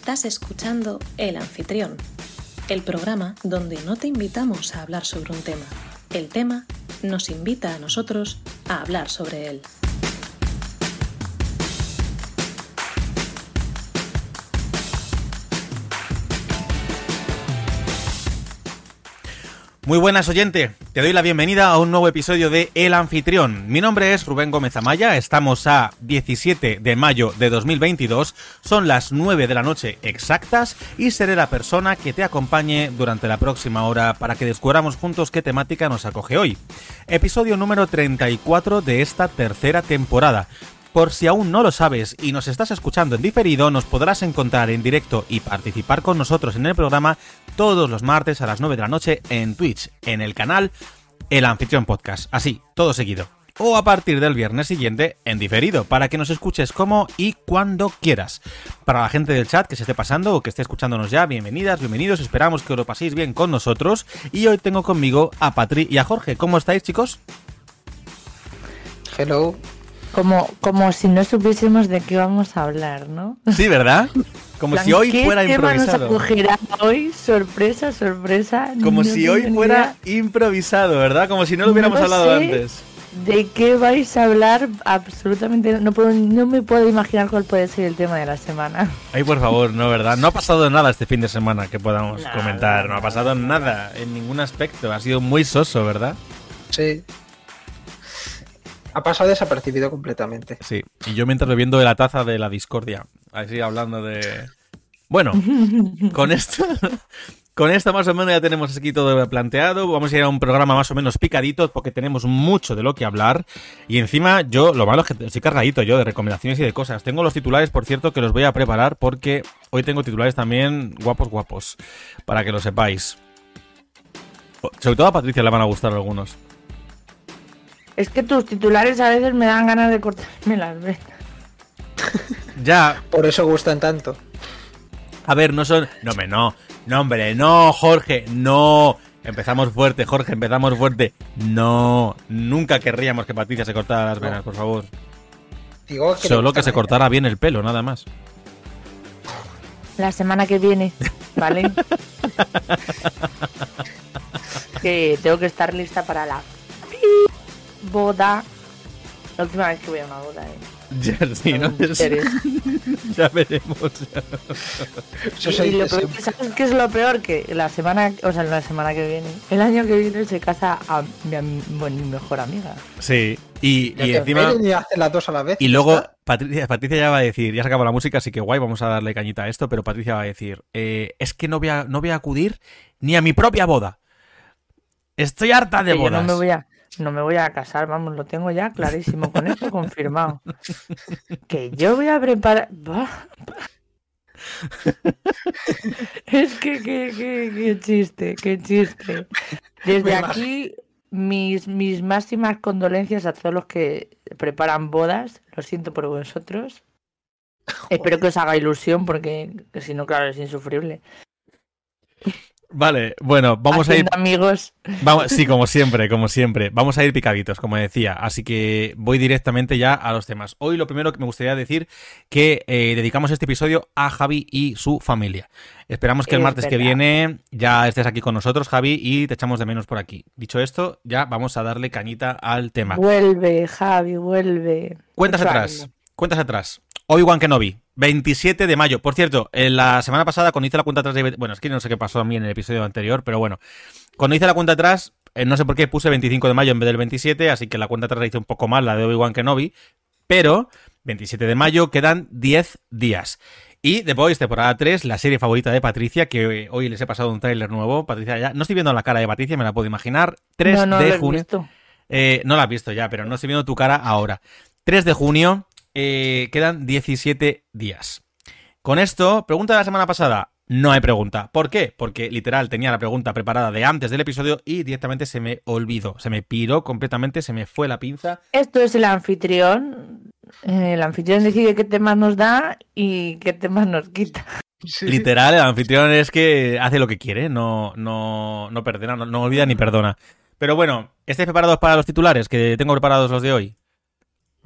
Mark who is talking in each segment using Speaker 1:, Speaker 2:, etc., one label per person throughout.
Speaker 1: Estás escuchando El Anfitrión, el programa donde no te invitamos a hablar sobre un tema. El tema nos invita a nosotros a hablar sobre él.
Speaker 2: Muy buenas oyente, te doy la bienvenida a un nuevo episodio de El Anfitrión. Mi nombre es Rubén Gómez Amaya, estamos a 17 de mayo de 2022, son las 9 de la noche exactas y seré la persona que te acompañe durante la próxima hora para que descubramos juntos qué temática nos acoge hoy. Episodio número 34 de esta tercera temporada. Por si aún no lo sabes y nos estás escuchando en diferido, nos podrás encontrar en directo y participar con nosotros en el programa todos los martes a las 9 de la noche en Twitch, en el canal El Anfitrión Podcast. Así, todo seguido. O a partir del viernes siguiente en diferido, para que nos escuches como y cuando quieras. Para la gente del chat que se esté pasando o que esté escuchándonos ya, bienvenidas, bienvenidos, esperamos que os lo paséis bien con nosotros. Y hoy tengo conmigo a Patri y a Jorge. ¿Cómo estáis, chicos?
Speaker 3: Hello.
Speaker 4: Como, como si no supiésemos de qué vamos a hablar, ¿no?
Speaker 2: Sí, ¿verdad? Como si hoy
Speaker 4: ¿qué
Speaker 2: fuera
Speaker 4: tema
Speaker 2: improvisado.
Speaker 4: nos acogerá hoy? Sorpresa, sorpresa.
Speaker 2: Como
Speaker 4: no
Speaker 2: si hoy fuera improvisado, ¿verdad? Como si no lo hubiéramos
Speaker 4: No
Speaker 2: hablado
Speaker 4: sé.
Speaker 2: antes.
Speaker 4: ¿De qué vais a hablar? Absolutamente no, puedo, no me puedo imaginar cuál puede ser el tema de la semana.
Speaker 2: Ay, por favor, no, ¿verdad? No ha pasado nada este fin de semana que podamos
Speaker 4: Nada,
Speaker 2: comentar. No ha
Speaker 4: nada.
Speaker 2: pasado nada en ningún aspecto. Ha sido muy soso, ¿verdad?
Speaker 3: Sí. Ha pasado desapercibido completamente.
Speaker 2: Sí. Y yo mientras bebiendo de la taza de la discordia. Así hablando de... Bueno, con esto... Con esto más o menos ya tenemos aquí todo planteado. Vamos a ir a un programa más o menos picadito porque tenemos mucho de lo que hablar. Y encima yo, lo malo es que estoy cargadito yo de recomendaciones y de cosas. Tengo los titulares, por cierto, que los voy a preparar porque hoy tengo titulares también guapos, guapos. Para que lo sepáis. Sobre todo a Patricia le van a gustar algunos.
Speaker 4: Es que tus titulares a veces me dan ganas de cortarme las venas.
Speaker 2: Ya,
Speaker 3: Por eso gustan tanto.
Speaker 2: A ver, no son. No, me no. No, hombre, no, Jorge, no. Empezamos fuerte, Jorge, empezamos fuerte. No, nunca querríamos que Patricia se cortara las venas, por favor.
Speaker 3: Digo que le
Speaker 2: Solo que se cortara bien el pelo, nada más.
Speaker 4: La semana que viene, ¿vale? que tengo que estar lista para la boda. La última vez que voy a una boda, ¿eh?
Speaker 2: Ya, sí, ¿no? Ya veremos.
Speaker 3: Eso
Speaker 4: Y-
Speaker 3: se
Speaker 4: y lo
Speaker 3: dice
Speaker 4: peor,
Speaker 3: siempre.
Speaker 4: ¿Sabes qué es lo peor? Que la semana, o sea, la semana que viene, el año que viene se casa a mi, am- bueno, mi mejor amiga.
Speaker 2: Sí, y,
Speaker 3: Ya
Speaker 2: y encima.
Speaker 3: y hacen las dos a la vez.
Speaker 2: Y
Speaker 3: ya
Speaker 2: luego. Patricia, Patricia ya va a decir, ya se acabó la música, así que guay, vamos a darle cañita a esto, pero Patricia va a decir, eh, es que no voy, a, no voy a acudir ni a mi propia boda. Estoy harta de
Speaker 4: Que yo
Speaker 2: bodas.
Speaker 4: no me voy a, no me voy a casar, vamos, lo tengo ya clarísimo, con esto confirmado. Que yo voy a preparar. Es que, que, que, qué chiste, qué chiste. Desde aquí, mis, mis máximas condolencias a todos los que preparan bodas. Lo siento por vosotros. Espero que os haga ilusión, porque si no, claro, es insufrible.
Speaker 2: Vale, bueno, vamos a ir
Speaker 4: amigos.
Speaker 2: Vamos, sí, como siempre, como siempre. Vamos a ir picaditos, como decía. Así que voy directamente ya a los temas. Hoy lo primero que me gustaría decir que eh, dedicamos este episodio a Javi y su familia. Esperamos que el
Speaker 4: Es
Speaker 2: martes que viene ya estés aquí con nosotros, Javi, y te echamos de menos por aquí. Dicho esto, ya vamos a darle cañita al tema.
Speaker 4: Vuelve, Javi, vuelve.
Speaker 2: Cuentas atrás, cuentas atrás. Obi-Wan Kenobi, 27 de mayo. Por cierto, en la semana pasada cuando hice la cuenta atrás de... Bueno, es que no sé qué pasó a mí en el episodio anterior, pero bueno. Cuando hice la cuenta atrás, eh, no sé por qué puse 25 de mayo en vez del 27, así que la cuenta atrás la hice un poco mal, la de Obi-Wan Kenobi. Pero, 27 de mayo, quedan 10 días. Y The Boys, temporada 3, la serie favorita de Patricia, que eh, hoy les he pasado un tráiler nuevo. Patricia ya... No estoy viendo la cara de Patricia, me la puedo imaginar. 3
Speaker 4: no, no
Speaker 2: de junio.
Speaker 4: visto.
Speaker 2: Eh, no la has visto ya, pero no estoy viendo tu cara ahora. 3 de junio, eh, quedan 17 días. Con esto, pregunta de la semana pasada. No hay pregunta. ¿Por qué? Porque literal tenía la pregunta preparada de antes del episodio y directamente se me olvidó. Se me piró completamente, se me fue la pinza.
Speaker 4: Esto es el anfitrión. Eh, El anfitrión decide qué temas nos da y qué temas nos quita.
Speaker 3: Sí.
Speaker 2: Literal, el anfitrión es que hace lo que quiere, no, no, no perdona, no, no olvida ni perdona. Pero bueno, ¿estáis preparados para los titulares? Que tengo preparados los de hoy.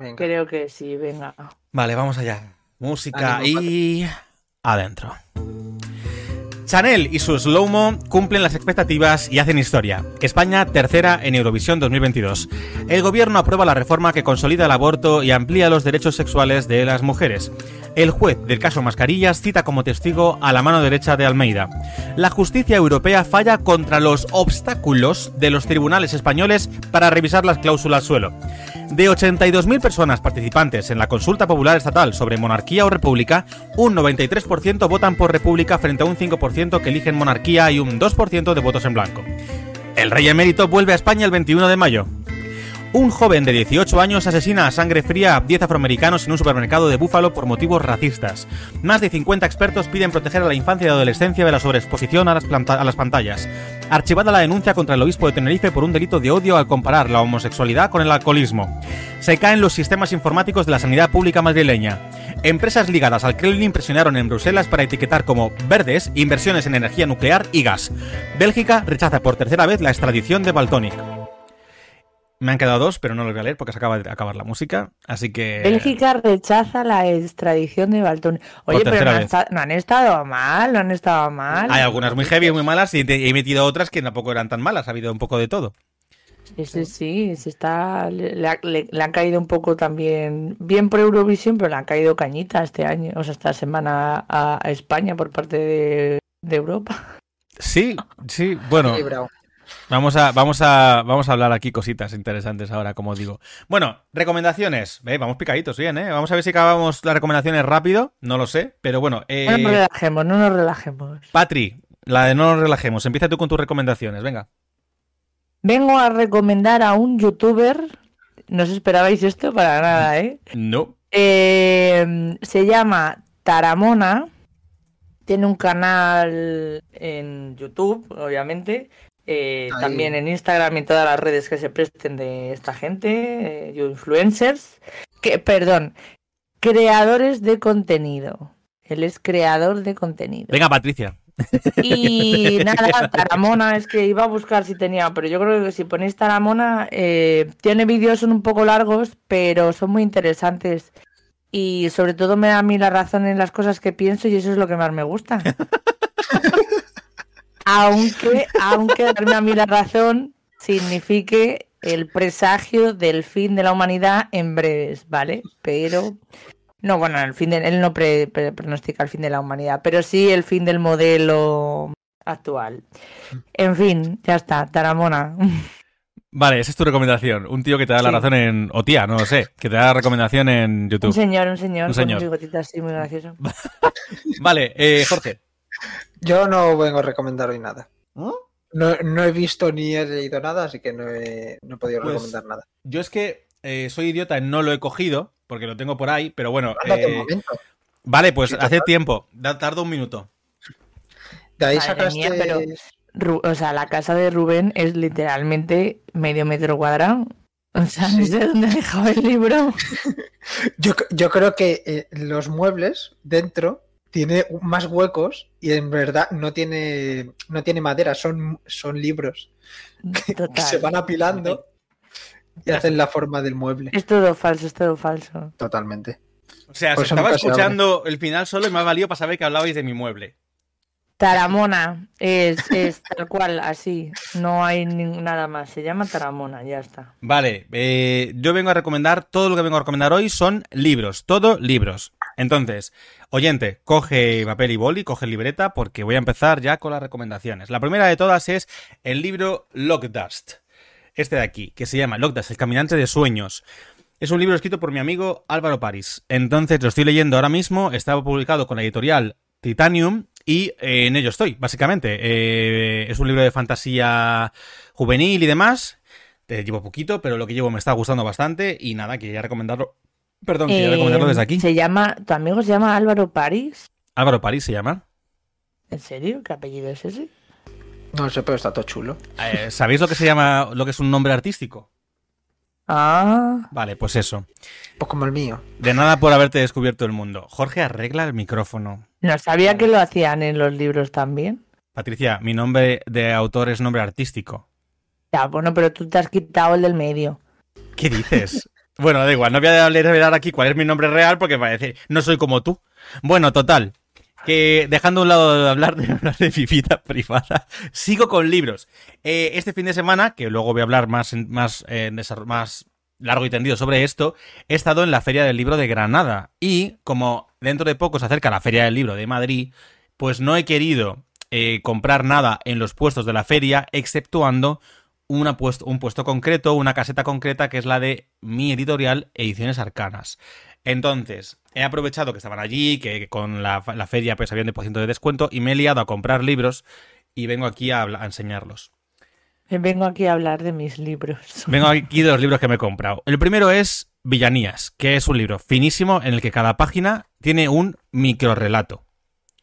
Speaker 3: Venga.
Speaker 4: Creo que sí, venga.
Speaker 2: Vale, vamos allá. Música
Speaker 3: Ánimo,
Speaker 2: y adentro. Chanel y su slow-mo cumplen las expectativas y hacen historia. España tercera en Eurovisión 2022. El gobierno aprueba la reforma que consolida el aborto y amplía los derechos sexuales de las mujeres. El juez del caso Mascarillas cita como testigo a la mano derecha de Almeida. La justicia europea falla contra los obstáculos de los tribunales españoles para revisar las cláusulas suelo. De 82.000 personas participantes en la consulta popular estatal sobre monarquía o república, un 93% votan por república frente a un 5% que eligen monarquía y un 2% de votos en blanco. El rey emérito vuelve a España el 21 de mayo. Un joven de 18 años asesina a sangre fría a 10 afroamericanos en un supermercado de Búfalo por motivos racistas. Más de 50 expertos piden proteger a la infancia y adolescencia de la sobreexposición a las, pantallas. Archivada la denuncia contra el obispo de Tenerife por un delito de odio al comparar la homosexualidad con el alcoholismo. Se caen los sistemas informáticos de la sanidad pública madrileña. Empresas ligadas al Kremlin presionaron en Bruselas para etiquetar como verdes inversiones en energía nuclear y gas. Bélgica rechaza por tercera vez la extradición de Baltonic. Me han quedado dos, pero no los voy a leer porque se acaba de acabar la música. Así que.
Speaker 4: Bélgica rechaza la extradición de Baltón. Oye, pero no, han no estado mal, no han estado mal.
Speaker 2: Hay algunas muy heavy, muy malas, y te- he metido otras que tampoco eran tan malas. Ha habido un poco de todo.
Speaker 4: Sí, sí, sí, se está, le, le ha- le- le han caído un poco también, bien por Eurovisión, pero le han caído cañita este año, o sea, esta semana a, a España por parte de, de Europa.
Speaker 2: Sí, sí, bueno. Vamos a, vamos a, vamos a hablar aquí cositas interesantes ahora, como digo. Bueno, recomendaciones. Eh, vamos picaditos bien, ¿eh? Vamos a ver si acabamos las recomendaciones rápido. No lo sé, pero bueno. Eh,
Speaker 4: No nos relajemos, no nos relajemos.
Speaker 2: Patri, la de no nos relajemos. Empieza tú con tus recomendaciones, venga.
Speaker 4: Vengo a recomendar a un youtuber, no os esperabais esto para nada, ¿eh?
Speaker 2: No.
Speaker 4: Eh, se llama Taramona. Tiene un canal en YouTube, obviamente. Eh, también en Instagram y en todas las redes que se presten de esta gente, eh, influencers. Que, perdón, creadores de contenido. Él es creador de contenido.
Speaker 2: Venga, Patricia.
Speaker 4: Y nada, Taramona, es que iba a buscar si tenía, pero yo creo que si ponéis Taramona, eh, tiene vídeos, son un poco largos, pero son muy interesantes. Y sobre todo me da a mí la razón en las cosas que pienso y eso es lo que más me gusta. aunque, aunque darme a mí la razón signifique el presagio del fin de la humanidad en breves, ¿vale? Pero no, bueno, el fin de, él no pre- pre- pronostica el fin de la humanidad, pero sí el fin del modelo actual. En fin, ya está, Taramona.
Speaker 2: Vale, esa es tu recomendación. Un tío que te da la razón en. O tía, no lo sé. Que te da la recomendación en
Speaker 4: Un
Speaker 2: YouTube.
Speaker 4: señor, un señor,
Speaker 2: Un
Speaker 4: con
Speaker 2: señor.
Speaker 4: un bigotito así muy gracioso.
Speaker 2: Vale, eh, Jorge.
Speaker 3: Yo no vengo a recomendar hoy nada.
Speaker 2: ¿No?
Speaker 3: No, no he visto ni he leído nada, así que no he, no he podido
Speaker 2: Pues-
Speaker 3: recomendar nada.
Speaker 2: Yo es que eh, soy idiota, no lo he cogido, porque lo tengo por ahí, pero bueno. Eh,
Speaker 3: momento.
Speaker 2: vale, pues
Speaker 3: Sí,
Speaker 2: hace tiempo. Da, tarda un minuto.
Speaker 3: De ahí sacaste.
Speaker 4: mía, pero- Ru- o sea, la casa de Rubén es literalmente medio metro cuadrado. O sea, no sé dónde he dejado el libro.
Speaker 3: Yo, yo creo que eh, los muebles dentro tiene más huecos y en verdad no tiene, no tiene madera, son, son libros que
Speaker 4: Total.
Speaker 3: se van apilando y hacen la forma del mueble.
Speaker 4: Es todo falso, es todo falso.
Speaker 3: Totalmente.
Speaker 2: O sea,
Speaker 3: Por
Speaker 2: se
Speaker 3: eso
Speaker 2: estaba escuchando el final solo y me ha valido para saber que hablabais de mi mueble.
Speaker 4: Taramona es, es tal cual, así. No hay nada más. Se llama Taramona, ya está.
Speaker 2: Vale, eh, yo vengo a recomendar, todo lo que vengo a recomendar hoy son libros, todo libros. Entonces, oyente, coge papel y boli, coge libreta, porque voy a empezar ya con las recomendaciones. La primera de todas es el libro Lockdust, este de aquí, que se llama Lockdust, el caminante de sueños. Es un libro escrito por mi amigo Álvaro París. Entonces lo estoy leyendo ahora mismo, estaba publicado con la editorial Titanium y eh, en ello estoy, básicamente. Eh, es un libro de fantasía juvenil y demás. Te llevo poquito, pero lo que llevo me está gustando bastante y nada, quería recomendarlo. Perdón, quería
Speaker 4: Eh,
Speaker 2: recomendarlo desde aquí.
Speaker 4: Se llama, ¿Tu amigo se llama Álvaro París?
Speaker 2: Álvaro París se llama.
Speaker 4: ¿En serio? ¿Qué apellido es ese?
Speaker 3: No sé, pero está todo chulo.
Speaker 2: Eh, ¿Sabéis lo que se llama, lo que es un nombre artístico?
Speaker 4: Ah,
Speaker 2: Vale, pues eso.
Speaker 3: Pues como el mío.
Speaker 2: De nada por haberte descubierto el mundo. Jorge, arregla el micrófono.
Speaker 4: no sabía que lo hacían en los libros también.
Speaker 2: Patricia, mi nombre de autor es nombre artístico.
Speaker 4: Ya, bueno, pero tú te has quitado el del medio.
Speaker 2: ¿Qué dices? bueno, da igual, no voy a revelar aquí cuál es mi nombre real porque va a no soy como tú. Bueno, total. que dejando a un lado de hablar de, mi vida privada, sigo con libros. Eh, este fin de semana, que luego voy a hablar más, más, más largo y tendido sobre esto, he estado en la Feria del Libro de Granada. Y como dentro de poco se acerca la Feria del Libro de Madrid, pues no he querido eh, comprar nada en los puestos de la feria, exceptuando una puesto, un puesto concreto, una caseta concreta, que es la de mi editorial Ediciones Arcanas. Entonces, he aprovechado que estaban allí, que con la, la feria pues había un depósito de descuento, y me he liado a comprar libros y vengo aquí a, a enseñarlos.
Speaker 4: Vengo aquí a hablar de mis libros.
Speaker 2: Vengo aquí de los libros que me he comprado. El primero es Villanías, que es un libro finísimo en el que cada página tiene un microrelato,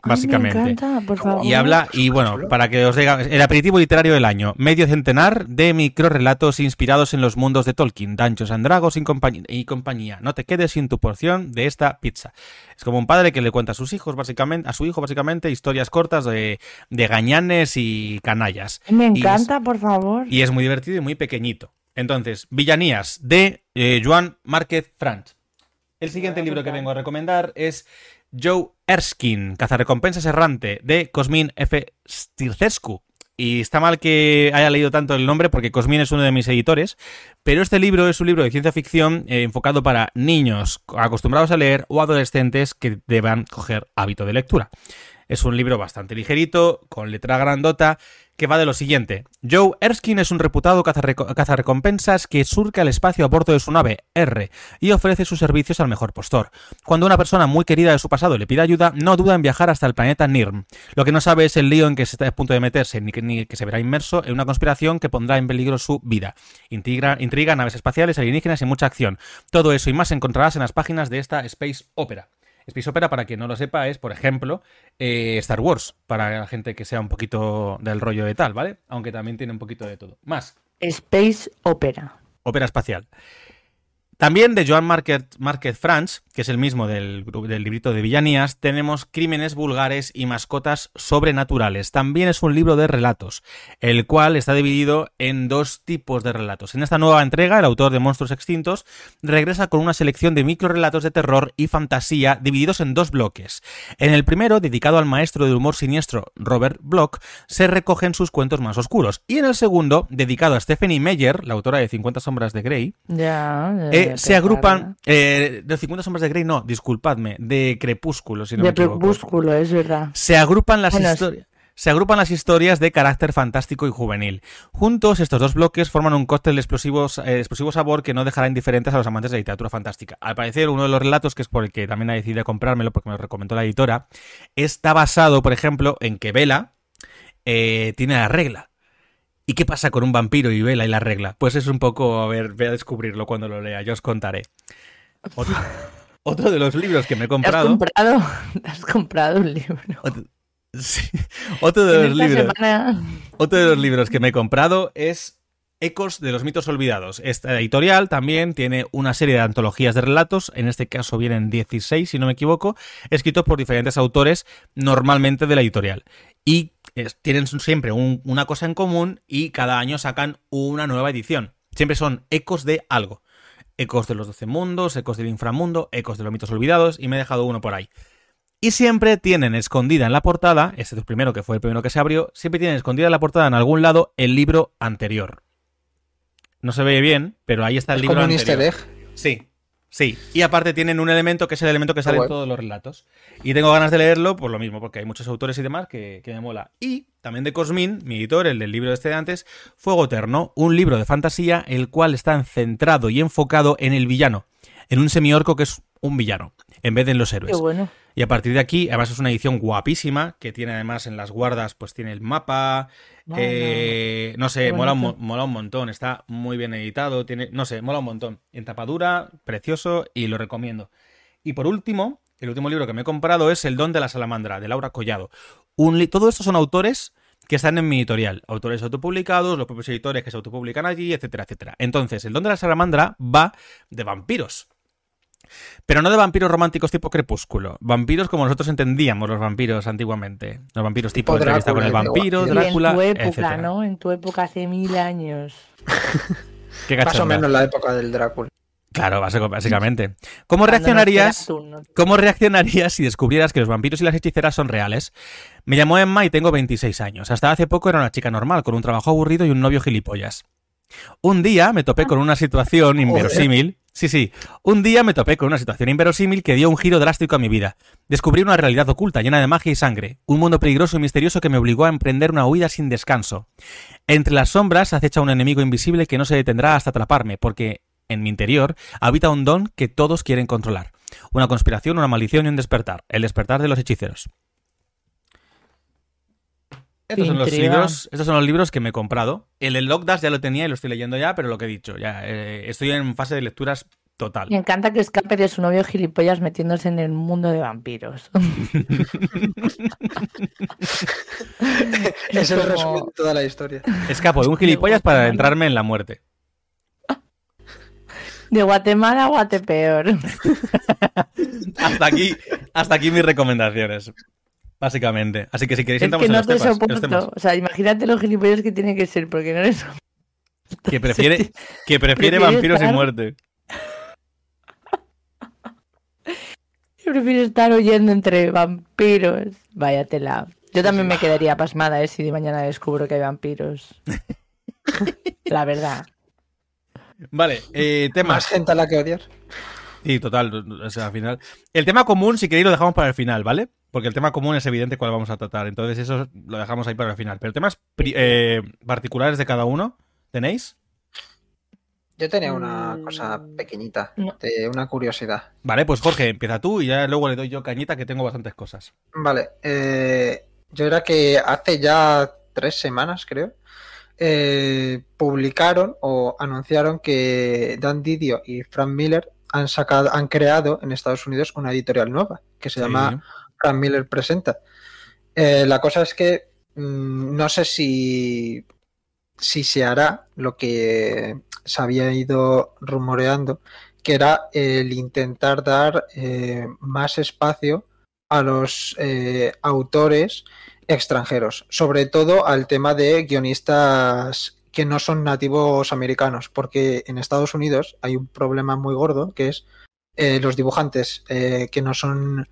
Speaker 2: básicamente.
Speaker 4: Ay, me encanta, por favor.
Speaker 2: Y habla, y bueno, para que os diga, el aperitivo literario del año, medio centenar de microrelatos inspirados en los mundos de Tolkien, Dungeons and Dragons y, compañ- y compañía. No te quedes sin tu porción de esta pizza. Es como un padre que le cuenta a sus hijos, básicamente, a su hijo, básicamente, historias cortas de, de gañanes y canallas.
Speaker 4: Me
Speaker 2: Y es-
Speaker 4: encanta, por favor.
Speaker 2: Y es muy divertido y muy pequeñito. Entonces, Villanías, de eh, Joan Márquez Franch. El siguiente libro que vengo a recomendar es Joe Erskine, Cazarrecompensas Errante, de Cosmin F. Stircescu. Y está mal que haya leído tanto el nombre porque Cosmin es uno de mis editores, pero este libro es un libro de ciencia ficción eh, enfocado para niños acostumbrados a leer o adolescentes que deban coger hábito de lectura. Es un libro bastante ligerito, con letra grandota, que va de lo siguiente. Joe Erskine es un reputado cazarreco- cazarrecompensas que surca el espacio a bordo de su nave R y ofrece sus servicios al mejor postor. Cuando una persona muy querida de su pasado le pide ayuda, no duda en viajar hasta el planeta Nirm. Lo que no sabe es el lío en que se está a punto de meterse, ni que, se verá inmerso en una conspiración que pondrá en peligro su vida. Intriga, naves espaciales, alienígenas y mucha acción. Todo eso y más encontrarás en las páginas de esta Space Opera. Space Opera, para quien no lo sepa, es, por ejemplo, eh, Star Wars, para la gente que sea un poquito del rollo de tal, ¿vale? Aunque también tiene un poquito de todo. Más,
Speaker 4: Space Opera.
Speaker 2: ópera espacial. También de Joan Márquez, Franz, que es el mismo del, librito de Villanías, tenemos Crímenes vulgares y mascotas sobrenaturales. También es un libro de relatos, el cual está dividido en dos tipos de relatos. En esta nueva entrega, el autor de Monstruos Extintos regresa con una selección de microrelatos de terror y fantasía divididos en dos bloques. En el primero, dedicado al maestro del humor siniestro Robert Bloch, se recogen sus cuentos más oscuros. Y en el segundo, dedicado a Stephanie Meyer, la autora de 50 sombras de Grey, eh,
Speaker 4: ya
Speaker 2: se agrupan. eh, de 50 sombras de Grey, no, disculpadme, de Crepúsculo, si no me
Speaker 4: de. Crepúsculo, es verdad.
Speaker 2: Se agrupan las
Speaker 4: Bueno,
Speaker 2: historias. Se agrupan las historias de carácter fantástico y juvenil. Juntos, estos dos bloques forman un cóctel de explosivos, eh, explosivo sabor que no dejará indiferentes a los amantes de la literatura fantástica. Al parecer, uno de los relatos, que es por el que también he decidido comprármelo, porque me lo recomendó la editora, está basado, por ejemplo, en que Vela eh, tiene la regla. ¿Y qué pasa con un vampiro y Vela y la regla? Pues es un poco, a ver, voy a descubrirlo cuando lo lea, yo os contaré. Otro, otro de los libros que me he
Speaker 4: ¿Te has
Speaker 2: comprado.
Speaker 4: comprado, has comprado un libro.
Speaker 2: Otro, sí, otro de los libros.
Speaker 4: semana-
Speaker 2: Otro de los libros que me he comprado es Ecos de los mitos olvidados. Esta editorial también tiene una serie de antologías de relatos, en este caso vienen 16, si no me equivoco, escritos por diferentes autores, normalmente de la editorial. Y es- tienen siempre un- una cosa en común y cada año sacan una nueva edición. Siempre son ecos de algo. Ecos de los doce mundos, ecos del inframundo, ecos de los mitos olvidados, y me he dejado uno por ahí. Y siempre tienen escondida en la portada, este es el primero que fue el primero que se abrió, siempre tienen escondida en la portada en algún lado el libro anterior. No se ve bien, pero ahí está el
Speaker 3: Es
Speaker 2: libro
Speaker 3: como un
Speaker 2: anterior.
Speaker 3: easter egg.
Speaker 2: Sí, sí. Y aparte tienen un elemento que es el elemento que sale en todos los relatos. Y tengo ganas de leerlo por lo mismo, porque hay muchos autores y demás que, que me mola. Y también de Cosmin, mi editor, el del libro este de antes, Fuego Eterno, un libro de fantasía el cual está centrado y enfocado en el villano, en un semiorco que es un villano, en vez de en los
Speaker 4: Qué
Speaker 2: héroes.
Speaker 4: bueno.
Speaker 2: Y a partir de aquí, además es una edición guapísima, que tiene además en las guardas, pues tiene el mapa,
Speaker 4: Bueno,
Speaker 2: eh, no sé,
Speaker 4: qué
Speaker 2: mola un, mola un montón, está muy bien editado, tiene, no sé, mola un montón. En tapadura, precioso y lo recomiendo. Y por último, el último libro que me he comprado es El don de la salamandra, de Laura Collado. Un Todo esto son autores que están en mi editorial, autores autopublicados, los propios editores que se autopublican allí, etcétera, etcétera. Entonces, El don de la salamandra va de vampiros. Pero no de vampiros románticos tipo crepúsculo. Vampiros como nosotros entendíamos los vampiros antiguamente. Los vampiros tipo,
Speaker 3: Tipo
Speaker 2: entrevista con el vampiro.
Speaker 4: Y en
Speaker 2: Drácula,
Speaker 4: tu época,
Speaker 2: etcétera.
Speaker 4: ¿no? En tu época hace mil años.
Speaker 2: Qué
Speaker 3: Más o menos la época del Drácula.
Speaker 2: Claro, básicamente. ¿Cómo reaccionarías? ¿Cómo reaccionarías si descubrieras que los vampiros y las hechiceras son reales? Me llamo Emma y tengo 26 años. Hasta hace poco era una chica normal, con un trabajo aburrido y un novio gilipollas. Un día me topé con una situación inverosímil. Sí, sí. Un día me topé con una situación inverosímil que dio un giro drástico a mi vida. Descubrí una realidad oculta, llena de magia y sangre. Un mundo peligroso y misterioso que me obligó a emprender una huida sin descanso. Entre las sombras acecha un enemigo invisible que no se detendrá hasta atraparme, porque en mi interior habita un don que todos quieren controlar. Una conspiración, una maldición y un despertar. El despertar de los hechiceros. Estos son, los libros, estos son los libros que me he comprado. El de Lockdash ya lo tenía y lo estoy leyendo ya, pero lo que he dicho, ya eh, estoy en fase de lecturas total.
Speaker 4: Me encanta que escape de su novio gilipollas metiéndose en el mundo de vampiros.
Speaker 3: Es el resumen de toda la historia.
Speaker 2: Escapo de un gilipollas para adentrarme en la muerte.
Speaker 4: De Guatemala a Guatepeor.
Speaker 2: Hasta aquí, hasta aquí mis recomendaciones. Básicamente. Así que si queréis
Speaker 4: Es que
Speaker 2: en
Speaker 4: no
Speaker 2: los,
Speaker 4: te
Speaker 2: temas, en los temas.
Speaker 4: soporto. O sea, imagínate los gilipollas que tiene que ser, porque no eres.
Speaker 2: Que prefiere, que prefiere vampiros y
Speaker 4: estar-
Speaker 2: muerte.
Speaker 4: Prefiero estar oyendo entre vampiros. Váyatela. Yo también me quedaría pasmada, ¿eh? Si de mañana descubro que hay vampiros. La verdad.
Speaker 2: Vale, eh,
Speaker 3: Más
Speaker 2: temas.
Speaker 3: gente a la que odiar.
Speaker 2: Sí, total. O sea, al final. El tema común, si queréis, lo dejamos para el final, ¿vale? Porque el tema común es evidente cuál vamos a tratar. Entonces, eso lo dejamos ahí para el final. Pero temas eh, particulares de cada uno, ¿tenéis?
Speaker 3: Yo tenía una
Speaker 4: Mm,
Speaker 3: cosa pequeñita,
Speaker 4: no.
Speaker 3: de una curiosidad.
Speaker 2: Vale, pues Jorge, empieza tú y ya luego le doy yo cañita que tengo bastantes cosas.
Speaker 3: Vale, eh, yo era que hace ya tres semanas, creo, eh, publicaron o anunciaron que Dan Didio y Frank Miller han sacado, han creado en Estados Unidos una editorial nueva que se llama Frank Miller Presenta. Eh, la cosa es que mm, no sé si, si se hará lo que se había ido rumoreando, que era el intentar dar eh, más espacio a los eh, autores extranjeros, sobre todo al tema de guionistas que no son nativos americanos, porque en Estados Unidos hay un problema muy gordo que es los dibujantes que no son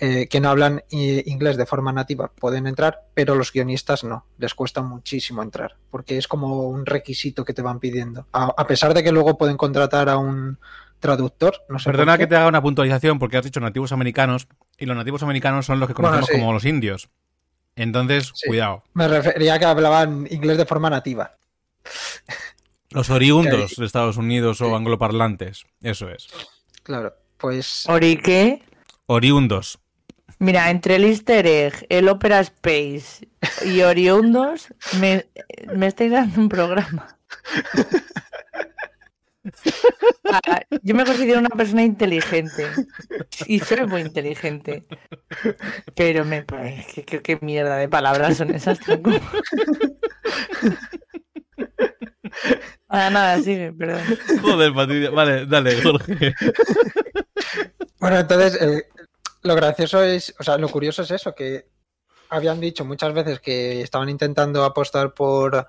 Speaker 3: eh, que no hablan i- inglés de forma nativa pueden entrar, pero los guionistas no, les cuesta muchísimo entrar, porque es como un requisito que te van pidiendo. A, a pesar de que luego pueden contratar a un traductor, no sé. por
Speaker 2: Perdona
Speaker 3: qué.
Speaker 2: que te haga una puntualización porque has dicho nativos americanos y los nativos americanos son los que
Speaker 3: Bueno,
Speaker 2: conocemos
Speaker 3: sí.
Speaker 2: como los indios. Entonces,
Speaker 3: Sí.
Speaker 2: cuidado.
Speaker 3: Me refería a que hablaban inglés de forma nativa.
Speaker 2: Los oriundos de Estados Unidos o angloparlantes. Eso es.
Speaker 3: Claro, pues
Speaker 4: ¿Orique?
Speaker 2: Oriundos.
Speaker 4: Mira, entre el Easter egg, el Opera Space y Oriundos, me, me estáis dando un programa. Ah, yo me considero una persona inteligente y soy muy inteligente, pero me parece que qué mierda de palabras son esas. Ah, nada, sigue, perdón.
Speaker 2: Joder, Patricia. Vale, dale, Jorge.
Speaker 3: Bueno, entonces, eh, lo gracioso es, o sea, lo curioso es eso, que habían dicho muchas veces que estaban intentando apostar por,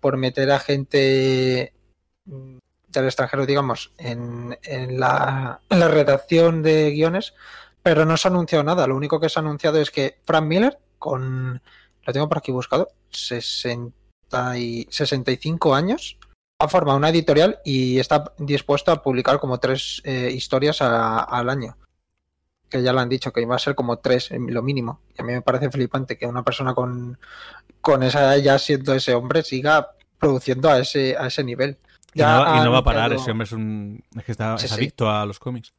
Speaker 3: por meter a gente mm, del extranjero, digamos, en, en la, en la redacción de guiones, pero no se ha anunciado nada. Lo único que se ha anunciado es que Frank Miller, con, lo tengo por aquí buscado, 60 y, 65 años, ha formado una editorial y está dispuesto a publicar como tres eh, historias al año. Que ya lo han dicho, que iba a ser como tres, lo mínimo. Y a mí me parece flipante que una persona con, con esa edad, ya siendo ese hombre, siga produciendo a ese, a ese nivel.
Speaker 2: Y no, va, y no va a parar, ese hombre es un. Es que está,
Speaker 3: Sí,
Speaker 2: es
Speaker 3: sí.
Speaker 2: adicto a los cómics.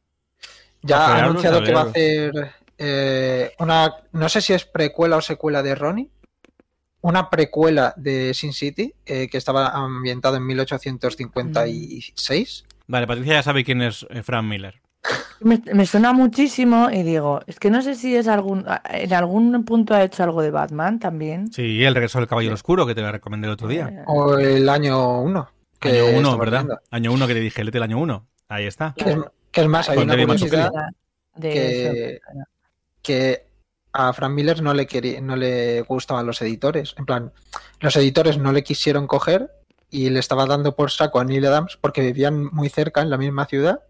Speaker 3: Ya ha anunciado que va a hacer eh, una, no sé si es precuela o secuela de Ronnie, una precuela de Sin City, eh, que estaba ambientado en 1856.
Speaker 2: Vale, Patricia ya sabe quién es eh, Frank Miller.
Speaker 4: Me, me suena muchísimo y digo, es que no sé si es algún, en algún punto ha hecho algo de Batman también.
Speaker 2: Sí, el regreso del Caballero Oscuro, que te lo recomendé el otro día.
Speaker 4: Eh,
Speaker 3: O el año 1.
Speaker 2: Año 1, ¿verdad? Año 1 que te dije, lete el año 1. Ahí está.
Speaker 3: Que es, que es más, hay una curiosidad
Speaker 4: de
Speaker 3: que a Frank Miller no le, quería, no le gustaban los editores. En plan, los editores no le quisieron coger y le estaba dando por saco a Neil Adams porque vivían muy cerca en la misma ciudad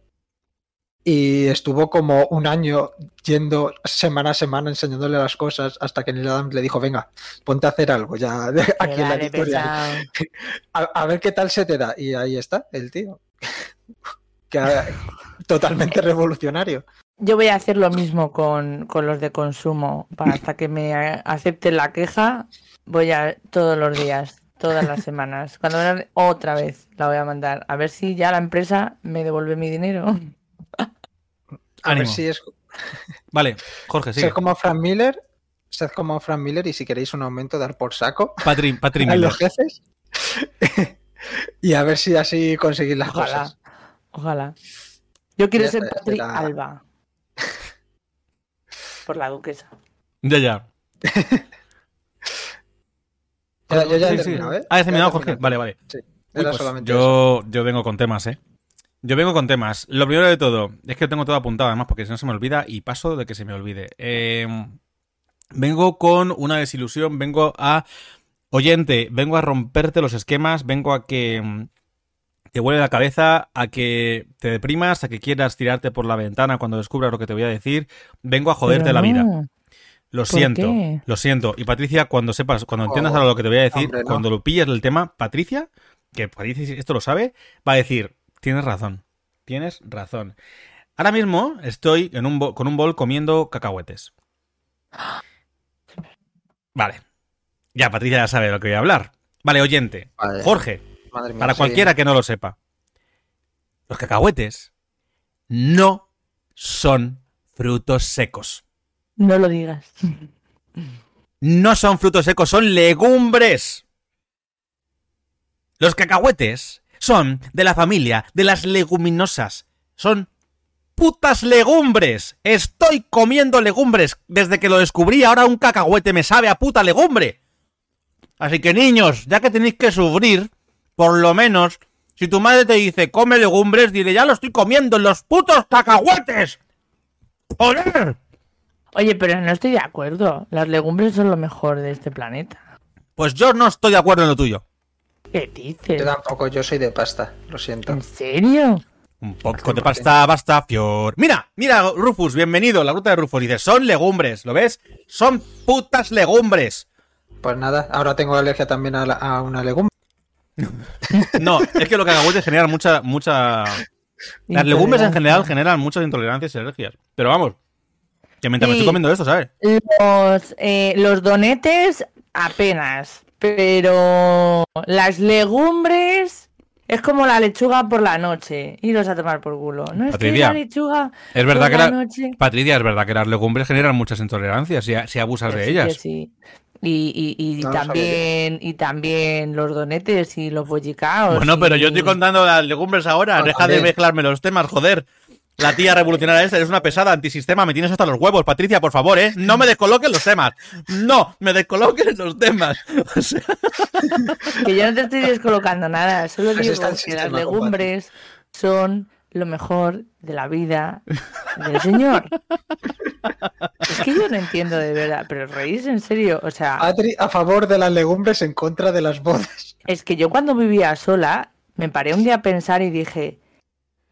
Speaker 3: y estuvo como un año yendo semana a semana enseñándole las cosas hasta que Neil Adams le dijo, venga, ponte a hacer algo ya aquí en la editorial. A, a, ver qué tal se te da. Y ahí está el tío. que, totalmente revolucionario.
Speaker 4: Yo voy a hacer lo mismo con, con los de consumo. Para hasta que me acepten la queja, voy a todos los días, todas las semanas. Cuando otra vez la voy a mandar. A ver si ya la empresa me devuelve mi dinero.
Speaker 3: A ver si es.
Speaker 2: Vale, Jorge, sigue.
Speaker 3: Sed como Frank Miller. Sed como Frank Miller y si queréis un aumento, dar por saco. A
Speaker 2: Miller.
Speaker 3: los jefes. y a ver si así conseguís las
Speaker 4: Ojalá.
Speaker 3: cosas.
Speaker 4: Ojalá. Yo quiero
Speaker 3: Ya
Speaker 4: ser Patri
Speaker 3: será-
Speaker 4: Alba. Por la duquesa.
Speaker 2: Ya, ya.
Speaker 3: Yo ya he
Speaker 2: Sí, sí.
Speaker 3: terminado, ¿eh?
Speaker 2: Ah, ¿has
Speaker 3: Ya he
Speaker 2: terminado, Jorge?
Speaker 3: terminado.
Speaker 2: Vale, vale.
Speaker 3: Sí,
Speaker 2: Uy,
Speaker 3: era
Speaker 2: pues
Speaker 3: eso.
Speaker 2: yo, yo vengo con temas, ¿eh? Yo vengo con temas. Lo primero de todo, es que tengo todo apuntado además, porque si no se me olvida y paso de que se me olvide. Eh, vengo con una desilusión, vengo a... Oyente, vengo a romperte los esquemas, vengo a que mm, te vuele la cabeza, a que te deprimas, a que quieras tirarte por la ventana cuando descubras lo que te voy a decir. Vengo a joderte la vida. Lo
Speaker 4: ¿Por
Speaker 2: siento,
Speaker 4: qué?
Speaker 2: lo siento. Y Patricia, cuando sepas, cuando entiendas
Speaker 3: Oh,
Speaker 2: ahora lo que te voy a decir,
Speaker 3: hombre, no.
Speaker 2: cuando lo pilles del tema, Patricia, que Patricia esto lo sabe, va a decir, tienes razón, tienes razón. Ahora mismo estoy en un bo- con un bol comiendo cacahuetes. Vale. Ya, Patricia ya sabe de lo que voy a hablar. Vale, oyente.
Speaker 3: Vale.
Speaker 2: Jorge,
Speaker 3: Madre mía,
Speaker 2: para
Speaker 3: sí.
Speaker 2: cualquiera que no lo sepa. Los cacahuetes no son frutos secos.
Speaker 4: No lo digas.
Speaker 2: No son frutos secos, son legumbres. Los cacahuetes son de la familia de las leguminosas. Son putas legumbres. Estoy comiendo legumbres. Desde que lo descubrí, ahora un cacahuete me sabe a puta legumbre. Así que niños, ya que tenéis que sufrir, por lo menos, si tu madre te dice come legumbres, dile ya lo estoy comiendo en los putos cacahuetes. ¡Joder!
Speaker 4: Oye, pero no estoy de acuerdo. Las legumbres son lo mejor de este planeta.
Speaker 2: Pues yo no estoy de acuerdo en lo tuyo.
Speaker 4: ¿Qué dices?
Speaker 3: Yo tampoco, yo soy de pasta, lo siento.
Speaker 4: ¿En serio?
Speaker 2: Un poco de pasta basta, Fior. Mira, mira, Rufus, bienvenido. La ruta de Rufus dice, son legumbres, ¿lo ves? Son putas legumbres.
Speaker 3: Pues nada, ahora tengo alergia también a, la- a una legumbre.
Speaker 2: No, es que los cacahuetes generan mucha, mucha... Las legumbres en general generan muchas intolerancias y alergias. Pero vamos, que mientras me estoy comiendo esto, ¿sabes?
Speaker 4: Los, eh, los donetes apenas, pero las legumbres es como la lechuga por la noche. Iros a tomar por culo. No es que la lechuga
Speaker 2: Es verdad
Speaker 4: por
Speaker 2: que
Speaker 4: la
Speaker 2: la...
Speaker 4: noche.
Speaker 2: Patricia, es verdad que las legumbres generan muchas intolerancias si, si abusas
Speaker 4: Que
Speaker 2: de
Speaker 4: sí,
Speaker 2: ellas.
Speaker 4: que sí. Y, y, y
Speaker 3: No
Speaker 4: también y también los donetes y los bollicaos.
Speaker 2: Bueno, pero yo estoy contando las legumbres ahora.
Speaker 3: Ah,
Speaker 2: Deja de mezclarme los temas, joder. La tía revolucionaria esta es una pesada antisistema. Me tienes hasta los huevos, Patricia, por favor, ¿eh? No me descoloques los temas. No, me descoloques los temas. O sea,
Speaker 4: Que yo no te estoy descolocando nada, solo
Speaker 3: Así
Speaker 4: digo que
Speaker 3: sistema,
Speaker 4: las legumbres son lo mejor de la vida del señor. Es que yo no entiendo de verdad, pero reís en serio, o sea,
Speaker 3: Adri a favor de las legumbres en contra de las bodas.
Speaker 4: es que yo cuando vivía sola me paré un día a pensar y dije,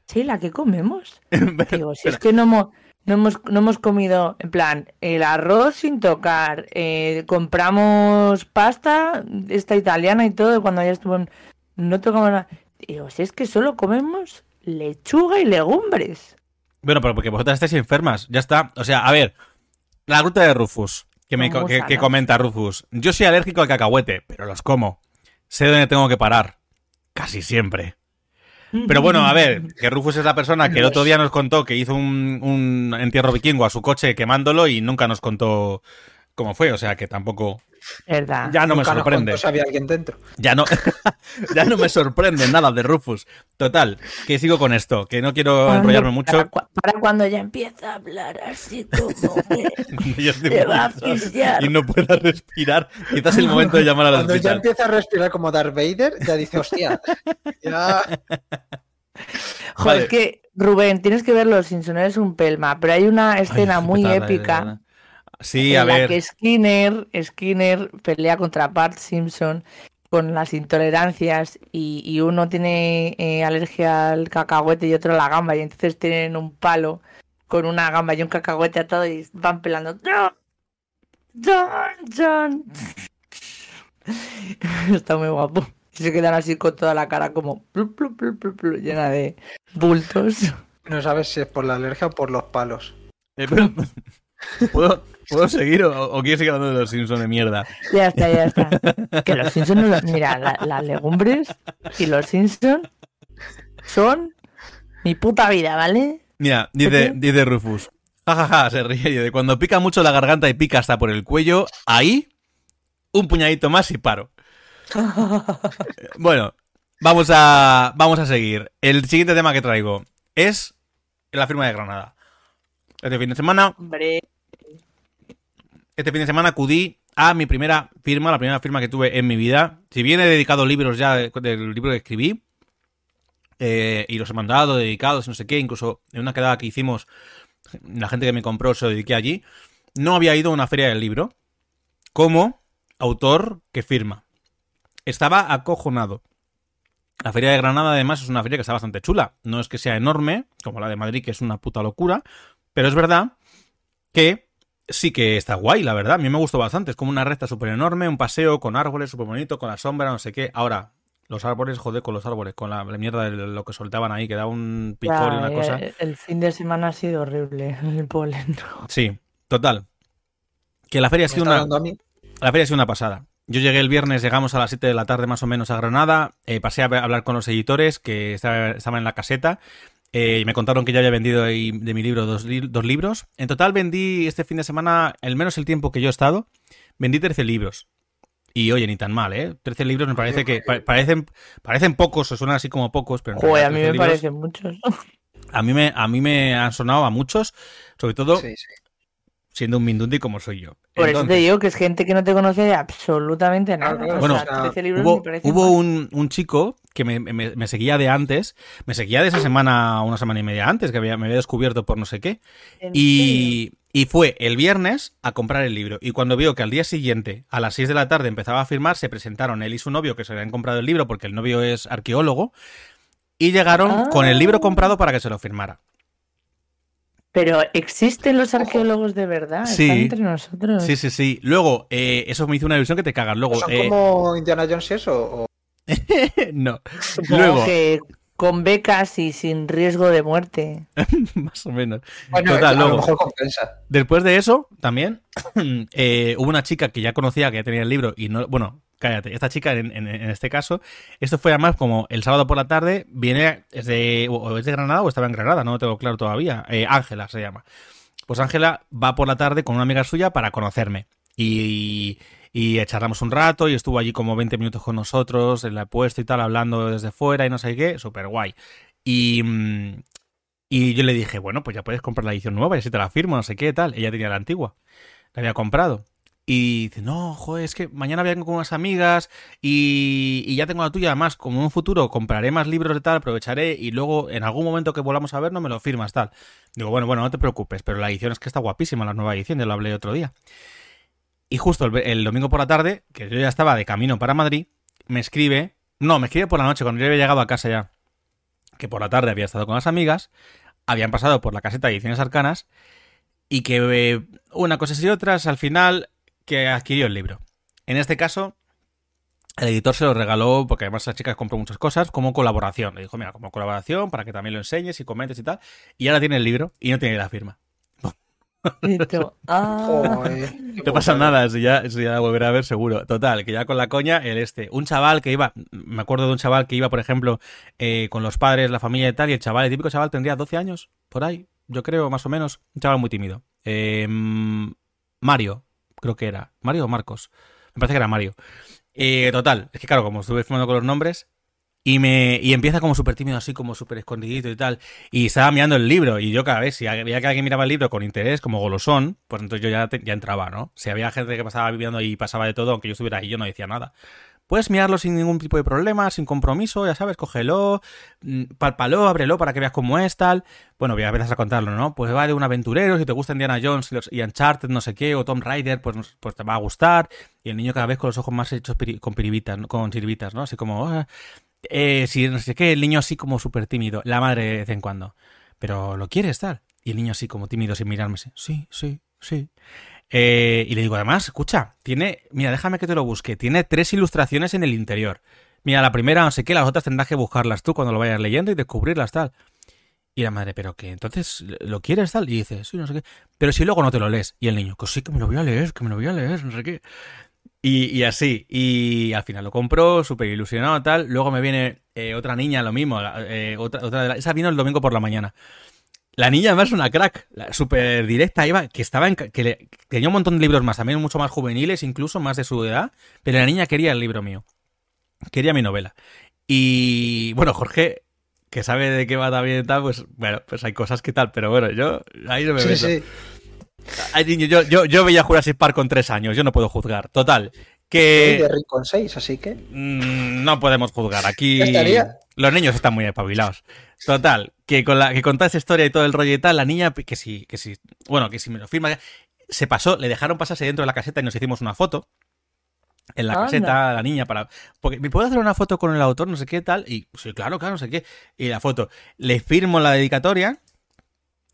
Speaker 4: Sheila, ¿qué comemos? Digo, si es que no hemos, no hemos, no hemos comido, en plan, el arroz sin tocar, eh, compramos pasta, esta italiana y todo, cuando ya estuvo en- No tocamos nada. Digo, si es que solo comemos lechuga y legumbres.
Speaker 2: Bueno, pero porque vosotras estáis enfermas. Ya está. O sea, a ver. La ruta de Rufus. Que, me, que, que comenta Rufus. Yo soy alérgico al cacahuete, pero los como. Sé dónde tengo que parar. Casi siempre. Pero bueno, a ver, que Rufus es la persona que el otro día nos contó que hizo un, un entierro vikingo a su coche quemándolo y nunca nos contó cómo fue. O sea que tampoco.
Speaker 4: ¿Verdad?
Speaker 2: Ya no me
Speaker 3: Nunca
Speaker 2: sorprende.
Speaker 3: contó si había alguien dentro.
Speaker 2: Ya no, ya no me sorprende nada de Rufus. Total, que sigo con esto, que no quiero
Speaker 4: Cuando-
Speaker 2: enrollarme mucho.
Speaker 4: para cuando ya empieza a hablar así como que te va a
Speaker 2: y no pueda respirar. Quizás es el momento de llamar al
Speaker 3: Cuando ya empieza a respirar como Darth Vader, ya dice, hostia, ya...
Speaker 4: Joder,
Speaker 2: Vale.
Speaker 4: es que, Rubén, tienes que verlo sin sonar es un pelma, pero hay una escena
Speaker 2: Ay,
Speaker 4: muy épica.
Speaker 2: Sí,
Speaker 4: en
Speaker 2: a
Speaker 4: la
Speaker 2: ver.
Speaker 4: que Skinner, Skinner pelea contra Bart Simpson con las intolerancias y, y uno tiene eh, alergia al cacahuete y otro a la gamba y entonces tienen un palo con una gamba y un cacahuete atado y van pelando. ¡John! ¡John! ¡John! Está muy guapo. Y se quedan así con toda la cara como llena de bultos.
Speaker 3: No sabes si es por la alergia o por los palos.
Speaker 2: Eh, ¿Puedo, ¿puedo seguir o, o quieres seguir hablando de los Simpsons de mierda?
Speaker 4: Ya está, ya está. Que los Simpsons no los- Mira, la- las legumbres y los Simpsons son mi puta vida, ¿vale?
Speaker 2: Mira, dice, dice Rufus. Jajaja, se ríe. Dice, cuando pica mucho la garganta y pica hasta por el cuello, ahí, un puñadito más y paro. Bueno, vamos a, vamos a seguir. El siguiente tema que traigo es la firma de Granada. Este fin de semana,
Speaker 4: Hombre,
Speaker 2: este fin de semana acudí a mi primera firma, la primera firma que tuve en mi vida. Si bien he dedicado libros ya de- del libro que escribí, eh, y los he mandado dedicados, no sé qué, incluso en una quedada que hicimos, la gente que me compró se lo dediqué allí, no había ido a una feria del libro como autor que firma. Estaba acojonado. La feria de Granada, además, es una feria que está bastante chula. No es que sea enorme, como la de Madrid, que es una puta locura, pero es verdad que sí que está guay, la verdad. A mí me gustó bastante. Es como una recta súper enorme, un paseo con árboles súper bonito, con la sombra, no sé qué. Ahora, los árboles, joder, con los árboles, con la, la mierda de lo que soltaban ahí, que da un picor y una
Speaker 4: eh,
Speaker 2: cosa.
Speaker 4: el fin de semana ha sido horrible, el polen.
Speaker 2: Sí, total. Que la feria ha
Speaker 3: ¿Me
Speaker 2: sido una,
Speaker 3: hablando a mí?
Speaker 2: la feria ha sido una pasada. Yo llegué el viernes, llegamos a las 7 de la tarde más o menos a Granada, eh, pasé a hablar con los editores que estaba- estaban en la caseta eh, y me contaron que ya había vendido ahí de mi libro dos, li- dos libros. En total vendí este fin de semana, al menos el tiempo que yo he estado, vendí 13 libros. Y oye, ni tan mal, ¿eh? 13 libros me parece que pa- parecen, parecen pocos, o suenan así como pocos, pero
Speaker 4: a mí
Speaker 2: 13
Speaker 4: me
Speaker 2: libros-
Speaker 4: parecen muchos.
Speaker 2: a mí me a mí me han sonado a muchos, sobre todo
Speaker 3: Sí, sí.
Speaker 2: siendo un Mindundi como soy yo.
Speaker 4: Por eso te digo que es gente que no te conoce de absolutamente nada.
Speaker 3: Claro,
Speaker 4: o
Speaker 2: bueno,
Speaker 4: sea, 13 libros
Speaker 2: Hubo, un, un chico que me, me- me seguía de antes, me seguía de esa semana, una semana y media antes, que había- me había descubierto por no sé qué, y fue el viernes a comprar el libro. Y cuando vio que al día siguiente, a las 6 de la tarde, empezaba a firmar, se presentaron él y su novio, que se habían comprado el libro porque el novio es arqueólogo, y llegaron
Speaker 4: Ah.
Speaker 2: con el libro comprado para que se lo firmara.
Speaker 4: Pero existen los arqueólogos de verdad,
Speaker 2: Sí.
Speaker 4: están entre nosotros.
Speaker 2: Sí, sí, sí. Luego, eh, eso me hizo una ilusión que te cagas. Luego,
Speaker 3: ¿Son
Speaker 2: eh,
Speaker 3: como Indiana Jones y eso? o-
Speaker 2: no.
Speaker 4: Supongo
Speaker 2: Luego,
Speaker 4: que con becas y sin riesgo de muerte.
Speaker 2: más o menos.
Speaker 3: Bueno,
Speaker 2: Total,
Speaker 3: a
Speaker 2: luego.
Speaker 3: lo mejor compensa.
Speaker 2: Después de eso, también, eh, hubo una chica que ya conocía, que ya tenía el libro, y no, bueno, cállate, esta chica en, este caso, esto fue además como el sábado por la tarde, viene, es de, o es de Granada o estaba en Granada, no lo tengo claro todavía, Eh, Ángela se llama. Pues Ángela va por la tarde con una amiga suya para conocerme. Y, y charlamos un rato y estuvo allí como 20 minutos con nosotros en la puesto y tal, hablando desde fuera y no sé qué, súper guay. Y, mm, y yo le dije, bueno, pues ya puedes comprar la edición nueva y así te la firmo, no sé qué, tal. Ella tenía la antigua, la había comprado. Y dice, no, joder, es que mañana vengo con unas amigas y, y ya tengo la tuya. Además, como en un futuro compraré más libros de tal, aprovecharé y luego en algún momento que volvamos a ver no me lo firmas, tal. Digo, bueno, bueno, no te preocupes, pero la edición es que está guapísima, la nueva edición, ya lo hablé otro día. Y justo el, el domingo por la tarde, que yo ya estaba de camino para Madrid, me escribe, no, me escribe por la noche, cuando yo había llegado a casa ya, que por la tarde había estado con las amigas, habían pasado por la caseta de ediciones arcanas y que eh, una cosa y otras, al final, que adquirió el libro. En este caso, el editor se lo regaló, porque además la chica compró muchas cosas, como colaboración. Le dijo, mira, como colaboración, para que también lo enseñes y comentes y tal. Y ahora tiene el libro y no tiene la firma.
Speaker 4: Ah.
Speaker 2: No pasa nada, eso ya, eso ya lo volveré a ver seguro. Total, que ya con la coña, el este. Un chaval que iba, me acuerdo de un chaval que iba, por ejemplo, eh, con los padres, la familia y tal, y el chaval, el típico chaval tendría 12 años, por ahí, yo creo, más o menos. Un chaval muy tímido. Eh, Mario, creo que era. Mario o Marcos. Me parece que era Mario. Eh, total, es que claro, como estuve firmando con los nombres, y me y empieza como súper tímido, así como súper escondidito y tal. Y estaba mirando el libro. Y yo cada vez, si había que alguien miraba el libro con interés, como golosón, pues entonces yo ya, ya entraba, ¿no? Si había gente que pasaba viviendo y pasaba de todo, aunque yo estuviera ahí, yo no decía nada. Puedes mirarlo sin ningún tipo de problema, sin compromiso, ya sabes, cógelo, mm, pálpalo, ábrelo para que veas cómo es, tal. Bueno, voy a empezar a contarlo, ¿no? Pues va de un aventurero, si te gusta Indiana Jones y Uncharted, no sé qué, o Tom Rider, pues, pues te va a gustar. Y el niño cada vez con los ojos más hechos con piribitas, con sirvitas, ¿no? Así como, ah, eh, si no sé qué, el niño así como súper tímido, la madre de vez en cuando. Pero lo quieres, tal. Y el niño así como tímido sin mirarme, sí, sí, sí. Eh, y le digo, además, escucha, tiene, mira, déjame que te lo busque, tiene tres ilustraciones en el interior. Mira, la primera, no sé qué, las otras tendrás que buscarlas tú cuando lo vayas leyendo y descubrirlas, tal. Y la madre, pero que entonces lo quieres tal. Y dice, sí, no sé qué. Pero si luego no te lo lees. Y el niño, que sí, que me lo voy a leer, que me lo voy a leer, no sé qué. Y, así. Y al final lo compró, súper ilusionado, tal. Luego me viene eh, otra niña, lo mismo. Eh, otra, otra esa vino el domingo por la mañana. La niña además es una crack, súper directa, iba, que estaba en, que tenía un montón de libros más, también mucho más juveniles, incluso más de su edad, pero la niña quería el libro mío, quería mi novela. Y bueno, Jorge, que sabe de qué va también y tal, pues bueno, pues hay cosas que tal, pero bueno, yo ahí no me veo. Sí. Yo, yo, yo veía Jurassic Park con tres años, yo no puedo juzgar. Total, que...
Speaker 3: de con seis, así que...
Speaker 2: Mm, no podemos juzgar, aquí... Los niños están muy espabilados. Total, que con la que contaba esa historia y todo el rollo y tal, la niña, que sí, que sí, bueno, que si me lo firma, se pasó, le dejaron pasarse dentro de la caseta y nos hicimos una foto. En la caseta, la niña, para. Porque me puedo hacer una foto con el autor, no sé qué tal. Y sí, claro, claro, no sé qué. Y la foto. Le firmo la dedicatoria.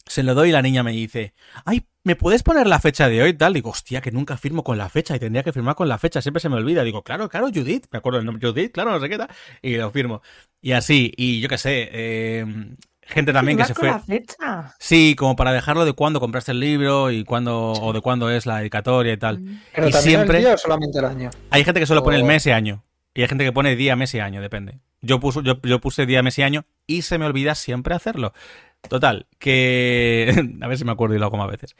Speaker 2: Se lo doy y la niña me dice, ay, ¿me puedes poner la fecha de hoy? Tal, digo, hostia, que nunca firmo con la fecha y tendría que firmar con la fecha, siempre se me olvida. Digo, claro, claro, Judith, me acuerdo el nombre, Judith, claro, no sé qué tal, y lo firmo. Y así, y yo qué sé, eh, gente también que se fue.
Speaker 4: La fecha?
Speaker 2: Sí, como para dejarlo de cuándo compraste el libro y cuándo, o de cuándo es la dedicatoria y tal.
Speaker 3: Mm. Pero
Speaker 2: y
Speaker 3: siempre. El día o solamente el año?
Speaker 2: Hay gente que solo pone el mes y año. Y hay gente que pone día, mes y año, depende. Yo, puse, yo, yo puse día, mes y año y se me olvida siempre hacerlo. Total, que. a ver si me acuerdo y lo hago más veces.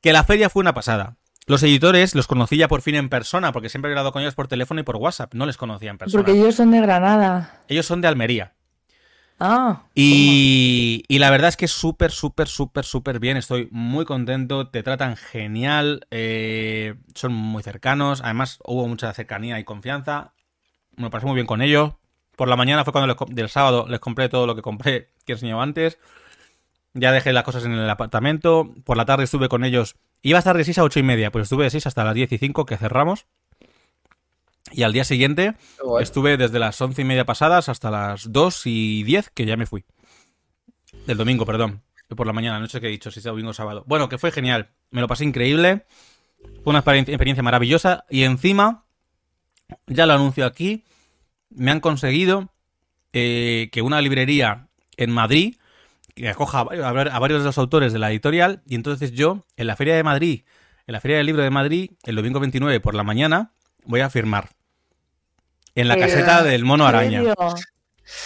Speaker 2: Que la feria fue una pasada. Los editores los conocí ya por fin en persona, porque siempre he hablado con ellos por teléfono y por WhatsApp. No les conocía en persona.
Speaker 4: Porque ellos son de Granada.
Speaker 2: Ellos son de Almería.
Speaker 4: Ah.
Speaker 2: Y, y la verdad es que súper, súper, súper, súper bien. Estoy muy contento. Te tratan genial. Eh, son muy cercanos. Además, hubo mucha cercanía y confianza. Me pasé muy bien con ellos. Por la mañana fue cuando les, del sábado les compré todo lo que compré que enseñaba antes. Ya dejé las cosas en el apartamento. Por la tarde estuve con ellos. Iba a estar de 6 a 8 y media, pues estuve de 6 hasta las 10 y 5 que cerramos. Y al día siguiente estuve desde las 11 y media pasadas hasta las 2 y 10 que ya me fui. Del domingo, perdón. Por la mañana, no sé qué he dicho, si es domingo o sábado. Bueno, que fue genial. Me lo pasé increíble. Fue una experiencia maravillosa. Y encima, ya lo anuncio aquí, me han conseguido eh, que una librería en Madrid que acoja a, varios de los autores de la editorial. Y entonces yo, en la Feria de Madrid, en la Feria del Libro de Madrid, el domingo 29 por la mañana, voy a firmar. En la caseta del Mono Araña.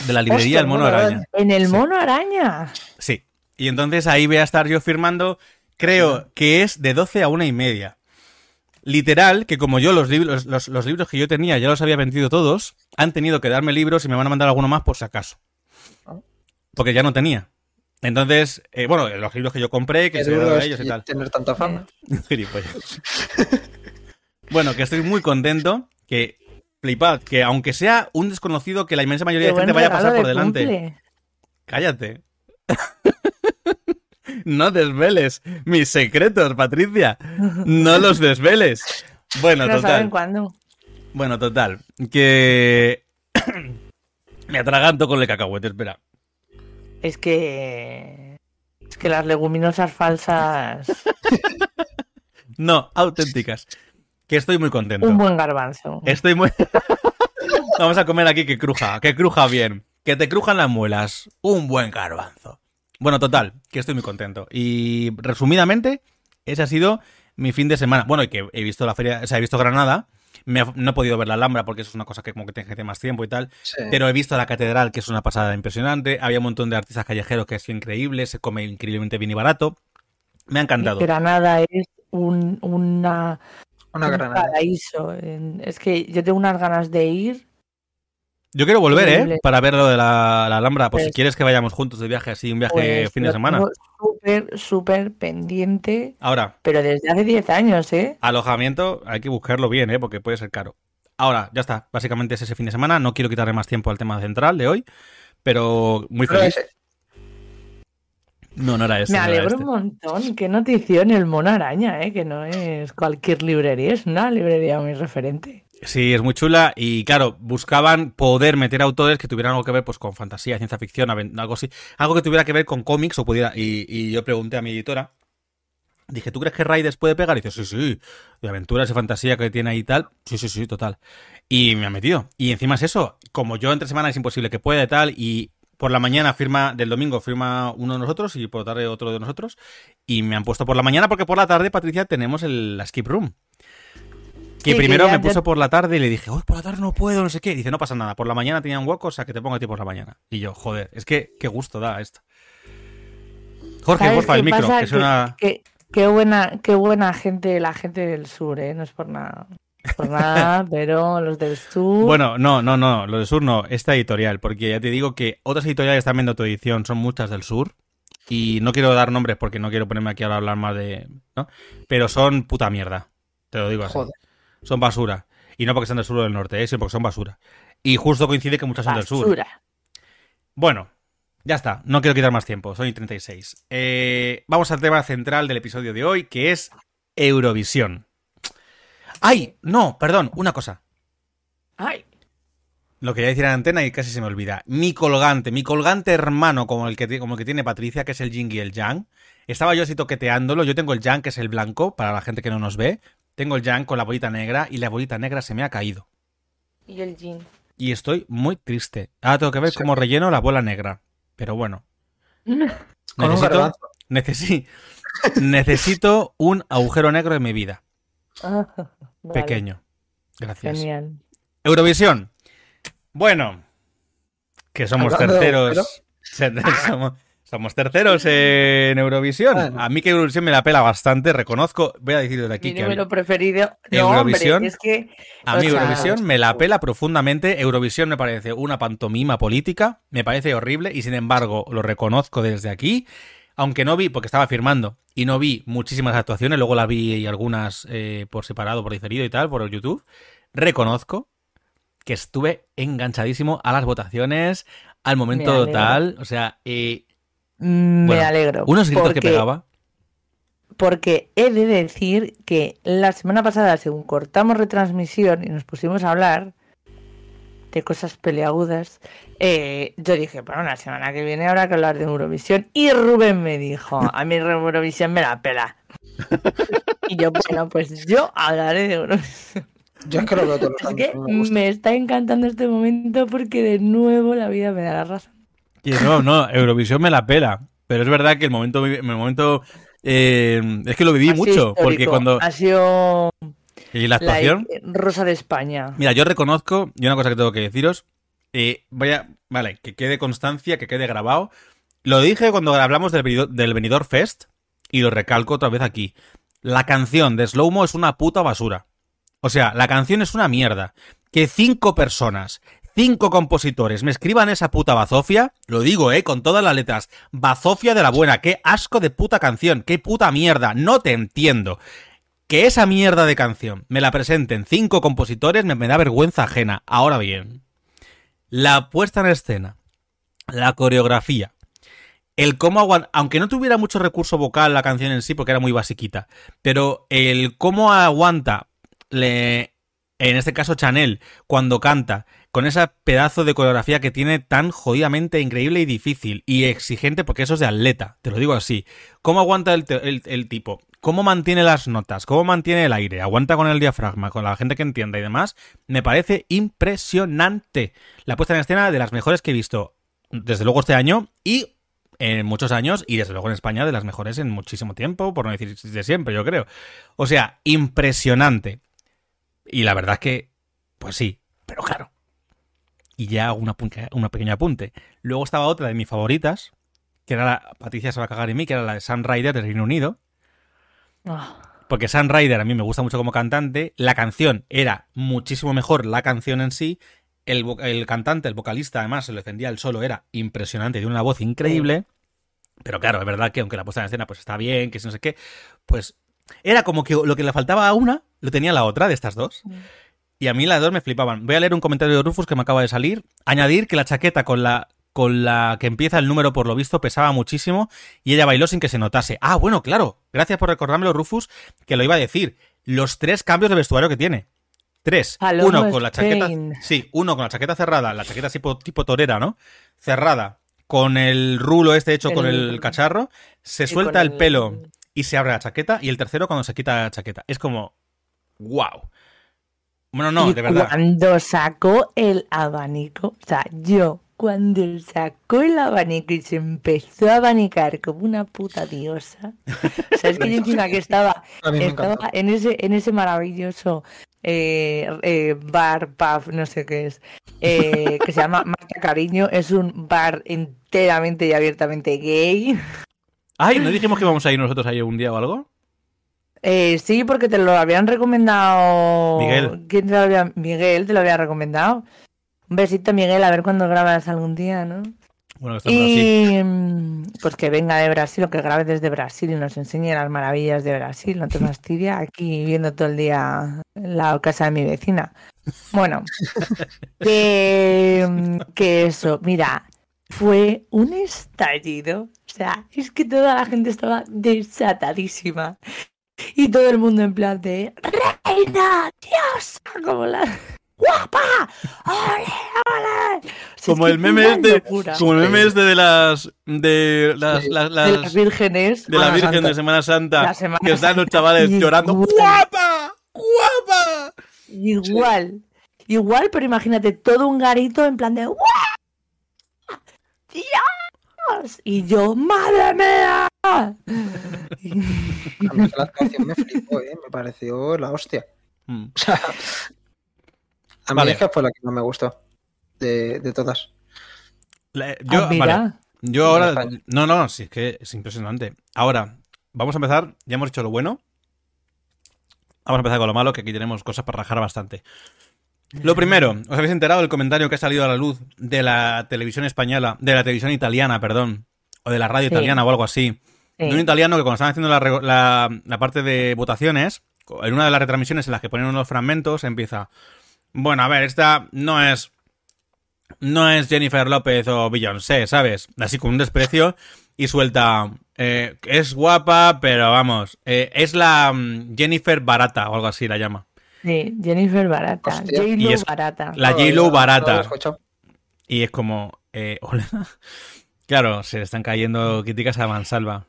Speaker 2: De la librería del Mono Araña.
Speaker 4: ¿En el Mono Araña?
Speaker 2: Sí. Y entonces ahí voy a estar yo firmando, creo que es de 12 a una y media. Literal, que como yo los libros, los, los libros que yo tenía ya los había vendido todos, han tenido que darme libros y me van a mandar alguno más por si acaso. Ah. Porque ya no tenía. Entonces, eh, bueno, los libros que yo compré, que se de ellos y tal.
Speaker 3: Tener tanta fama.
Speaker 2: bueno, que estoy muy contento. Que flipad, que aunque sea un desconocido, que la inmensa mayoría de gente vaya a pasar por delante. Cállate. no desveles mis secretos, Patricia. No los desveles. Bueno, total.
Speaker 4: Saben cuándo.
Speaker 2: Bueno, total. Que. Me atraganto con el cacahuete, espera.
Speaker 4: Es que. Es que las leguminosas falsas.
Speaker 2: no, auténticas. Que estoy muy contento.
Speaker 4: Un buen garbanzo.
Speaker 2: Estoy muy. Vamos a comer aquí que cruja, que cruja bien. Que te crujan las muelas. Un buen garbanzo. Bueno, total, que estoy muy contento. Y resumidamente, ese ha sido mi fin de semana. Bueno, y que he visto la feria, o sea, he visto Granada no he podido ver la Alhambra porque eso es una cosa que como que tiene más tiempo y tal. Pero he visto la catedral, que es una pasada impresionante. Había un montón de artistas callejeros que es increíble, se come increíblemente bien y barato. Me ha encantado.
Speaker 4: Granada es un, una,
Speaker 3: una granada.
Speaker 4: paraíso. Es que yo tengo unas ganas de ir
Speaker 2: yo quiero volver, ¿eh? Para ver lo de la, Alhambra. Pues, si quieres que vayamos juntos de viaje, así, un viaje pues fin de semana.
Speaker 4: Súper, súper pendiente.
Speaker 2: Ahora.
Speaker 4: Pero desde hace 10 años, ¿eh?
Speaker 2: Alojamiento, hay que buscarlo bien, ¿eh? Porque puede ser caro. Ahora, ya está. Básicamente es ese fin de semana. No quiero quitarle más tiempo al tema central de hoy, pero muy
Speaker 3: Pero
Speaker 2: feliz. No, no era este.
Speaker 4: Me
Speaker 2: no
Speaker 4: alegro
Speaker 2: este.
Speaker 4: un montón. Qué notición el Mono Araña, ¿eh? que no es cualquier librería, es una librería muy referente.
Speaker 2: Sí, es muy chula y claro, buscaban poder meter autores que tuvieran algo que ver pues con fantasía, ciencia ficción, algo así, algo que tuviera que ver con cómics o pudiera y, y yo pregunté a mi editora, dije, ¿tú crees que Raiders puede pegar? Y dice, sí, sí, de aventuras y fantasía que tiene ahí y tal, sí, sí, sí, total. Y me ha metido. Y encima es eso, como yo entre semana es imposible que pueda y tal y por la mañana firma del domingo firma uno de nosotros y por la tarde otro de nosotros y me han puesto por la mañana porque por la tarde Patricia tenemos el, la skip room. Que
Speaker 4: Sí, que
Speaker 2: primero
Speaker 4: ya-
Speaker 2: me puso por la tarde y le dije, uy, por la tarde no puedo, no sé qué. Y dice, no pasa nada, por la mañana tenía un hueco, o sea que te pongo a ti por la mañana. Y yo, joder, es que qué gusto da esto. Jorge,
Speaker 4: ¿Sabes
Speaker 2: porfa, el micro, que suena.
Speaker 4: Qué buena, qué buena gente la gente del sur, ¿eh? No es por nada. Nada, pero los del sur.
Speaker 2: Bueno, no, no, no, lo del sur no, esta editorial, porque ya te digo que otras editoriales están viendo tu edición, son muchas del sur. Y no quiero dar nombres porque no quiero ponerme aquí ahora a hablar más de. ¿no? Pero son puta mierda. Te lo digo así.
Speaker 3: Joder.
Speaker 2: Son basura. Y no porque sean del sur o del norte, ¿eh? sino porque son basura. Y justo coincide que muchas son del sur.
Speaker 4: basura.
Speaker 2: Bueno, ya está, no quiero quitar más tiempo, soy 36. Eh, vamos al tema central del episodio de hoy, que es Eurovisión. ¡Ay! No, perdón, una cosa.
Speaker 4: Ay,
Speaker 2: Lo quería decir en antena y casi se me olvida. Mi colgante, mi colgante hermano como el que, como el que tiene Patricia, que es el Jing y el Yang. Estaba yo así toqueteándolo. Yo tengo el Yang, que es el blanco, para la gente que no nos ve. Tengo el Yang con la bolita negra y la bolita negra se me ha caído.
Speaker 4: y el jean.
Speaker 2: Y estoy muy triste. Ahora tengo que ver
Speaker 3: Sí.
Speaker 2: cómo relleno la bola negra. Pero bueno.
Speaker 3: Con un
Speaker 2: Necesito-
Speaker 3: garbanzo.
Speaker 2: Necesi- necesito un agujero negro en mi vida.
Speaker 4: Ah, vale,
Speaker 2: Pequeño. Gracias.
Speaker 4: Genial.
Speaker 2: Eurovisión. Bueno. Que somos
Speaker 3: Hablando
Speaker 2: terceros. Somos, somos terceros en Eurovisión.
Speaker 3: Bueno.
Speaker 2: A mí que Eurovisión me la pela bastante, reconozco. Voy a decir desde aquí
Speaker 4: Mi
Speaker 2: que a mí,
Speaker 4: número preferido. No,
Speaker 2: Eurovisión.
Speaker 4: hombre, es que.
Speaker 2: a mí
Speaker 4: sea,
Speaker 2: Eurovisión me la pela profundamente. Eurovisión me parece una pantomima política. Me parece horrible y sin embargo lo reconozco desde aquí. Aunque no vi, porque estaba firmando, y no vi muchísimas actuaciones, luego la vi algunas eh, por separado, por diferido y tal, por YouTube. Reconozco que estuve enganchadísimo a las votaciones, al momento tal. O sea, eh,
Speaker 4: Me
Speaker 2: Bueno,
Speaker 4: alegro.
Speaker 2: unos gritos que pegaba.
Speaker 4: Porque he de decir que la semana pasada, según cortamos retransmisión y nos pusimos a hablar de cosas peleagudas, eh, yo dije, bueno, la semana que viene habrá que hablar de Eurovisión. Y Rubén me dijo, a mí Eurovisión me la pela. y yo, bueno, pues yo hablaré de Eurovisión.
Speaker 3: Yo es que lo veo todos los
Speaker 4: Es
Speaker 3: años.
Speaker 4: que
Speaker 3: me
Speaker 4: me está encantando este momento porque de nuevo la vida me da la razón.
Speaker 2: Y no, no, Eurovisión me la pela. Pero es verdad que el momento, el momento eh, es que lo viví mucho, porque cuando
Speaker 4: Ha sido
Speaker 2: y la
Speaker 4: la
Speaker 2: actuación,
Speaker 4: Rosa de España.
Speaker 2: mira, yo reconozco y una cosa que tengo que deciros, eh, vaya, vale, que quede constancia, que quede grabado. Lo dije cuando hablamos del, del Benidorm Fest y lo recalco otra vez aquí. La canción de Slowmo es una puta basura. O sea, la canción es una mierda. Que cinco personas, cinco compositores me escriban esa puta bazofia, lo digo, eh, con todas las letras. Bazofia de la buena, qué asco de puta canción, qué puta mierda, no te entiendo. Que esa mierda de canción me la presenten cinco compositores me, da vergüenza ajena. Ahora bien, la puesta en escena, la coreografía, el cómo aguanta, aunque no tuviera mucho recurso vocal la canción en sí, porque era muy basiquita, pero el cómo aguanta, le, en este caso Chanel, cuando canta, con ese pedazo de coreografía que tiene tan jodidamente increíble y difícil y exigente, porque eso es de atleta, te lo digo así. ¿Cómo aguanta el tipo? ¿Cómo mantiene las notas? ¿Cómo mantiene el aire? ¿Aguanta con el diafragma? ¿Con la gente que entienda y demás? Me parece impresionante. La puesta en escena de las mejores que he visto, desde luego este año y en muchos años y desde luego en España de las mejores en muchísimo tiempo, por no decir de siempre, yo creo. O sea, impresionante. Y la verdad es que, pues sí, pero claro. Y ya hago una, pequeña apunte. Luego estaba otra de mis favoritas, que era la, Patricia se va a cagar en mí, que era la de Sun Rider del Reino Unido.
Speaker 4: Ah,
Speaker 2: Porque Sun Rider a mí me gusta mucho como cantante. La canción era muchísimo mejor, la canción en sí. El, el cantante, el vocalista, además, se lo defendía él solo, era impresionante, tiene una voz increíble. Pero claro, es verdad que aunque la puesta en escena pues está bien, que si no sé qué, pues era como que lo que le faltaba a una lo tenía la otra de estas dos. Y a mí las dos me flipaban. Voy a leer un comentario de Rufus que me acaba de salir. Añadir que la chaqueta con la con la que empieza el número por lo visto pesaba muchísimo y ella bailó sin que se notase. Ah, bueno, claro. Gracias por recordármelo, Rufus, que lo iba a decir. Los tres cambios de vestuario que tiene. Tres. Uno con la chaqueta. Sí, uno con la chaqueta cerrada, la chaqueta tipo, tipo torera, ¿no? Cerrada. Con el rulo este hecho con
Speaker 4: El-
Speaker 2: cacharro. Se suelta el
Speaker 4: el-
Speaker 2: pelo y se abre la chaqueta. Y el tercero cuando se quita la chaqueta. Es como. ¡Wow! Bueno, no,
Speaker 4: y
Speaker 2: de verdad.
Speaker 4: cuando sacó el abanico, o sea, yo, cuando sacó el abanico y se empezó a abanicar como una puta diosa, ¿sabes que yo encima que estaba, estaba en ese, en ese maravilloso eh, eh, bar, pub, no sé qué es, eh, que se llama Marta Cariño, es un bar enteramente y abiertamente gay.
Speaker 2: Ay, ¿no dijimos que íbamos a ir nosotros ahí un día o algo?
Speaker 4: Eh, sí, porque te lo habían recomendado.
Speaker 2: Miguel.
Speaker 4: ¿Quién te lo había... Miguel te lo había recomendado. Un besito, Miguel, a ver cuándo grabas algún día, ¿no?
Speaker 2: Bueno, que está en Brasil.
Speaker 4: Y mm, pues que venga de Brasil o que grabe desde Brasil y nos enseñe las maravillas de Brasil. No te fastidia aquí viendo todo el día la casa de mi vecina. Bueno, que, mm, que eso, mira, fue un estallido. O sea, es que toda la gente estaba desatadísima. Y todo el mundo en plan de ¡Reina! ¡Diosa! Como la. ¡Guapa! ¡Ole! ¡Ole! O sea, es
Speaker 2: Como
Speaker 4: que
Speaker 2: el meme este, como el meme este de las de las,
Speaker 4: de
Speaker 2: las-
Speaker 4: las vírgenes.
Speaker 2: de la Virgen
Speaker 3: Santa.
Speaker 2: de Semana Santa
Speaker 4: La Semana
Speaker 2: que están los chavales
Speaker 4: Y
Speaker 2: llorando
Speaker 4: igual.
Speaker 2: guapa guapa
Speaker 4: Igual. Igual, pero imagínate todo un garito en plan de ¡Guau! ¡Dios! Y yo, ¡madre mía!
Speaker 3: A mí la actuación me flipó, ¿eh? Me pareció la hostia.
Speaker 2: Mm.
Speaker 3: O sea, a
Speaker 2: Vale.
Speaker 3: fue la que no me gustó de, de todas.
Speaker 2: La- yo,
Speaker 4: Ah, mira.
Speaker 2: vale, yo ahora no no sí es que es impresionante ahora vamos a empezar ya hemos hecho lo bueno vamos a empezar con lo malo que aquí tenemos cosas para rajar bastante lo primero os habéis enterado del comentario que ha salido a la luz de la televisión española de la televisión italiana perdón o de la radio
Speaker 4: Sí.
Speaker 2: italiana o algo así
Speaker 4: Sí.
Speaker 2: de un italiano que cuando estaban haciendo la, re- la- la parte de votaciones, en una de las retransmisiones en las que ponen unos fragmentos, empieza, bueno, a ver, esta no es, no es Jennifer López o Beyoncé, ¿sabes? Así con un desprecio y suelta, eh, es guapa, pero vamos, eh, es la mm, Jennifer barata o algo así la llama.
Speaker 4: Sí, Jennifer Barata.
Speaker 3: Hostia.
Speaker 4: J-Lo
Speaker 2: es-
Speaker 4: Barata.
Speaker 2: La
Speaker 3: No,
Speaker 2: J-Lo
Speaker 3: no, no lo
Speaker 2: barata. Y es como, eh, hola. Claro, se le están cayendo críticas a mansalva.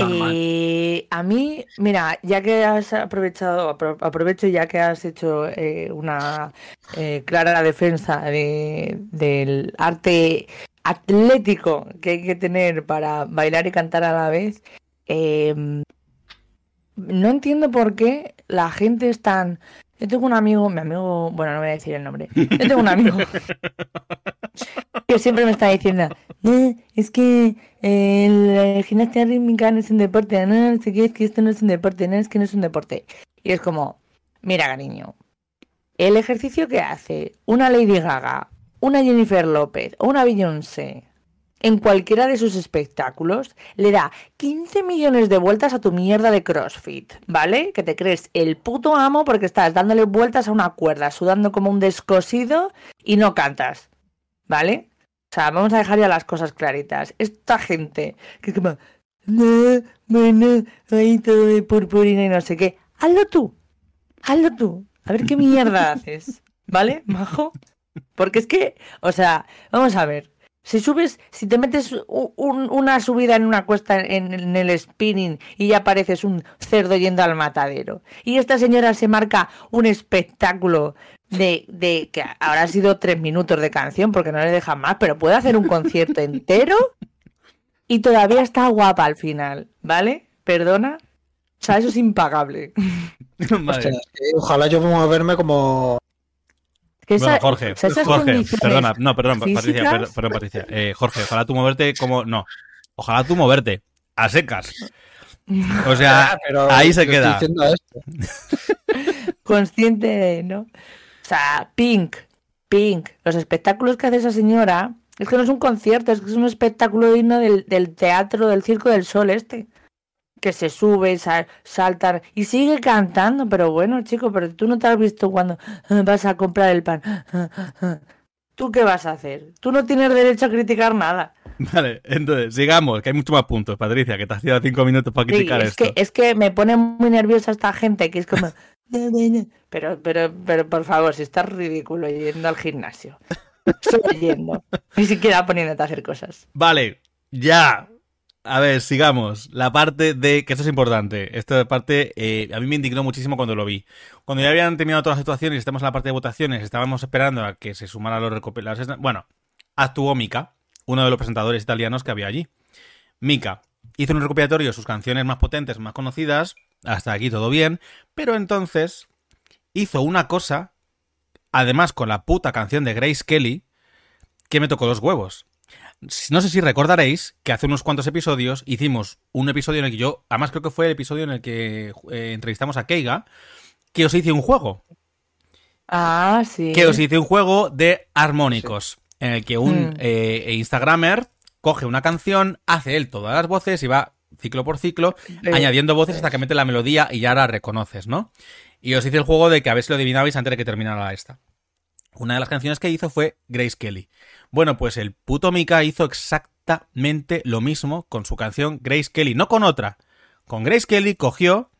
Speaker 4: Eh, a mí, mira, ya que has aprovechado, apro- aprovecho ya que has hecho eh, una eh, clara defensa de- del arte atlético que hay que tener para bailar y cantar a la vez, eh, no entiendo por qué la gente es tan... Yo tengo un amigo, mi amigo, bueno, no voy a decir el nombre. Yo tengo un amigo que siempre me está diciendo, "No, es que eh, la gimnasia rítmica no es un deporte, no, no sé qué, es que esto no es un deporte, no, es que no es un deporte. Y es como, mira, cariño, el ejercicio que hace una Lady Gaga, una Jennifer López o una Beyoncé en cualquiera de sus espectáculos le da 15 millones de vueltas a tu mierda de CrossFit, ¿vale? Que te crees el puto amo porque estás dándole vueltas a una cuerda, sudando como un descosido y no cantas, ¿vale? O sea, vamos a dejar ya las cosas claritas. Esta gente que como, no, bueno, ahí todo de purpurina y no sé qué. Hazlo tú, hazlo tú. A ver qué mierda haces, ¿vale, majo? Porque es que, o sea, vamos a ver. Si subes, si te metes un- una subida en una cuesta en, en el spinning y ya pareces un cerdo yendo al matadero. Y esta señora se marca un espectáculo de, de que ahora ha sido tres minutos de canción porque no le dejan más, pero puede hacer un concierto entero y todavía está guapa al final, ¿vale? Perdona. O sea, eso es impagable.
Speaker 3: Hostia, ojalá yo pueda verme como.
Speaker 4: Que
Speaker 2: Bueno, Jorge,
Speaker 4: o sea, esas
Speaker 2: Jorge, perdona, no, perdón, Patricia,
Speaker 4: físicas-
Speaker 2: per- perdón, Patricia. Eh, Jorge, ojalá tú moverte como, no, ojalá tú moverte, a secas. O sea,
Speaker 3: Ah, pero
Speaker 2: ahí se queda.
Speaker 3: Esto.
Speaker 4: consciente de, ¿no? O sea, Pink, Pink, los espectáculos que hace esa señora, es que no es un concierto, es que es un espectáculo digno del, del teatro, del circo del sol este. Que se sube, sal, saltar y sigue cantando, pero bueno, chico, pero tú no te has visto cuando ah, vas a comprar el pan. ¿Tú qué vas a hacer? Tú no tienes derecho a criticar nada.
Speaker 2: Vale, entonces, sigamos, que hay muchos más puntos, Patricia, que te has tirado cinco minutos para criticar
Speaker 4: es
Speaker 2: esto.
Speaker 4: Que, es que me pone muy nerviosa esta gente, que es como... pero, pero, pero, por favor, si estás ridículo yendo al gimnasio. Yendo. Ni siquiera poniéndote a hacer cosas.
Speaker 2: Vale, ya. A ver, sigamos. La parte de. que esto es importante. Esta parte eh, a mí me indignó muchísimo cuando lo vi. Cuando ya habían terminado todas las situaciones y estamos en la parte de votaciones, estábamos esperando a que se sumaran los recopilados. Bueno, actuó Mika, uno de los presentadores italianos que había allí. Mika hizo un recopilatorio de sus canciones más potentes, más conocidas. Hasta aquí todo bien. Pero entonces hizo una cosa, además con la puta canción de Grace Kelly, que me tocó los huevos. No sé si recordaréis que hace unos cuantos episodios hicimos un episodio en el que yo, además creo que fue el episodio en el que eh, entrevistamos a Keiga, que os hice un juego.
Speaker 4: Ah, sí.
Speaker 2: Que os hice un juego de armónicos, en el que un hmm. eh, Instagramer coge una canción, hace él todas las voces y va ciclo por ciclo, añadiendo voces hasta que mete la melodía y ya la reconoces, ¿no? Y os hice el juego de que a ver si lo adivinabais antes de que terminara esta. Una de las canciones que hizo fue Grace Kelly. Bueno, pues el puto Mika hizo exactamente lo mismo con su canción Grace Kelly, no con otra. Con Grace Kelly cogió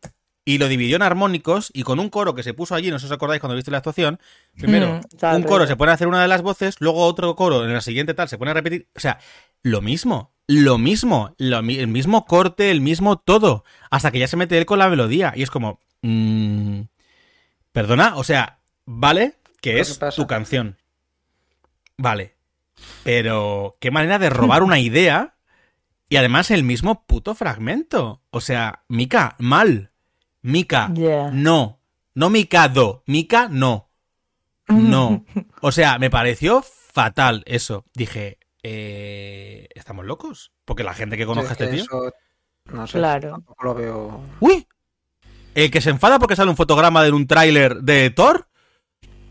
Speaker 2: y lo dividió en armónicos y con un coro que se puso allí, no sé si os acordáis cuando viste la actuación, primero mm, un coro se pone a hacer una de las voces, luego otro coro en la siguiente tal se pone a repetir, o sea, lo mismo, lo mismo, el mismo corte, el mismo todo, hasta que ya se mete él con la melodía y es como, mmm, perdona, o sea, vale que es tu canción, vale, pero qué manera de robar una idea y además el mismo puto fragmento. O sea, Mika, mal. Mika, no. No Mikado, Mika, no. No. O sea, me pareció fatal eso. Dije, eh, ¿estamos locos? Porque la gente que conozca a este tío...
Speaker 3: no sé,
Speaker 4: claro.
Speaker 3: tampoco lo veo...
Speaker 2: ¡Uy! ¿El que se enfada porque sale un fotograma de un tráiler de Thor?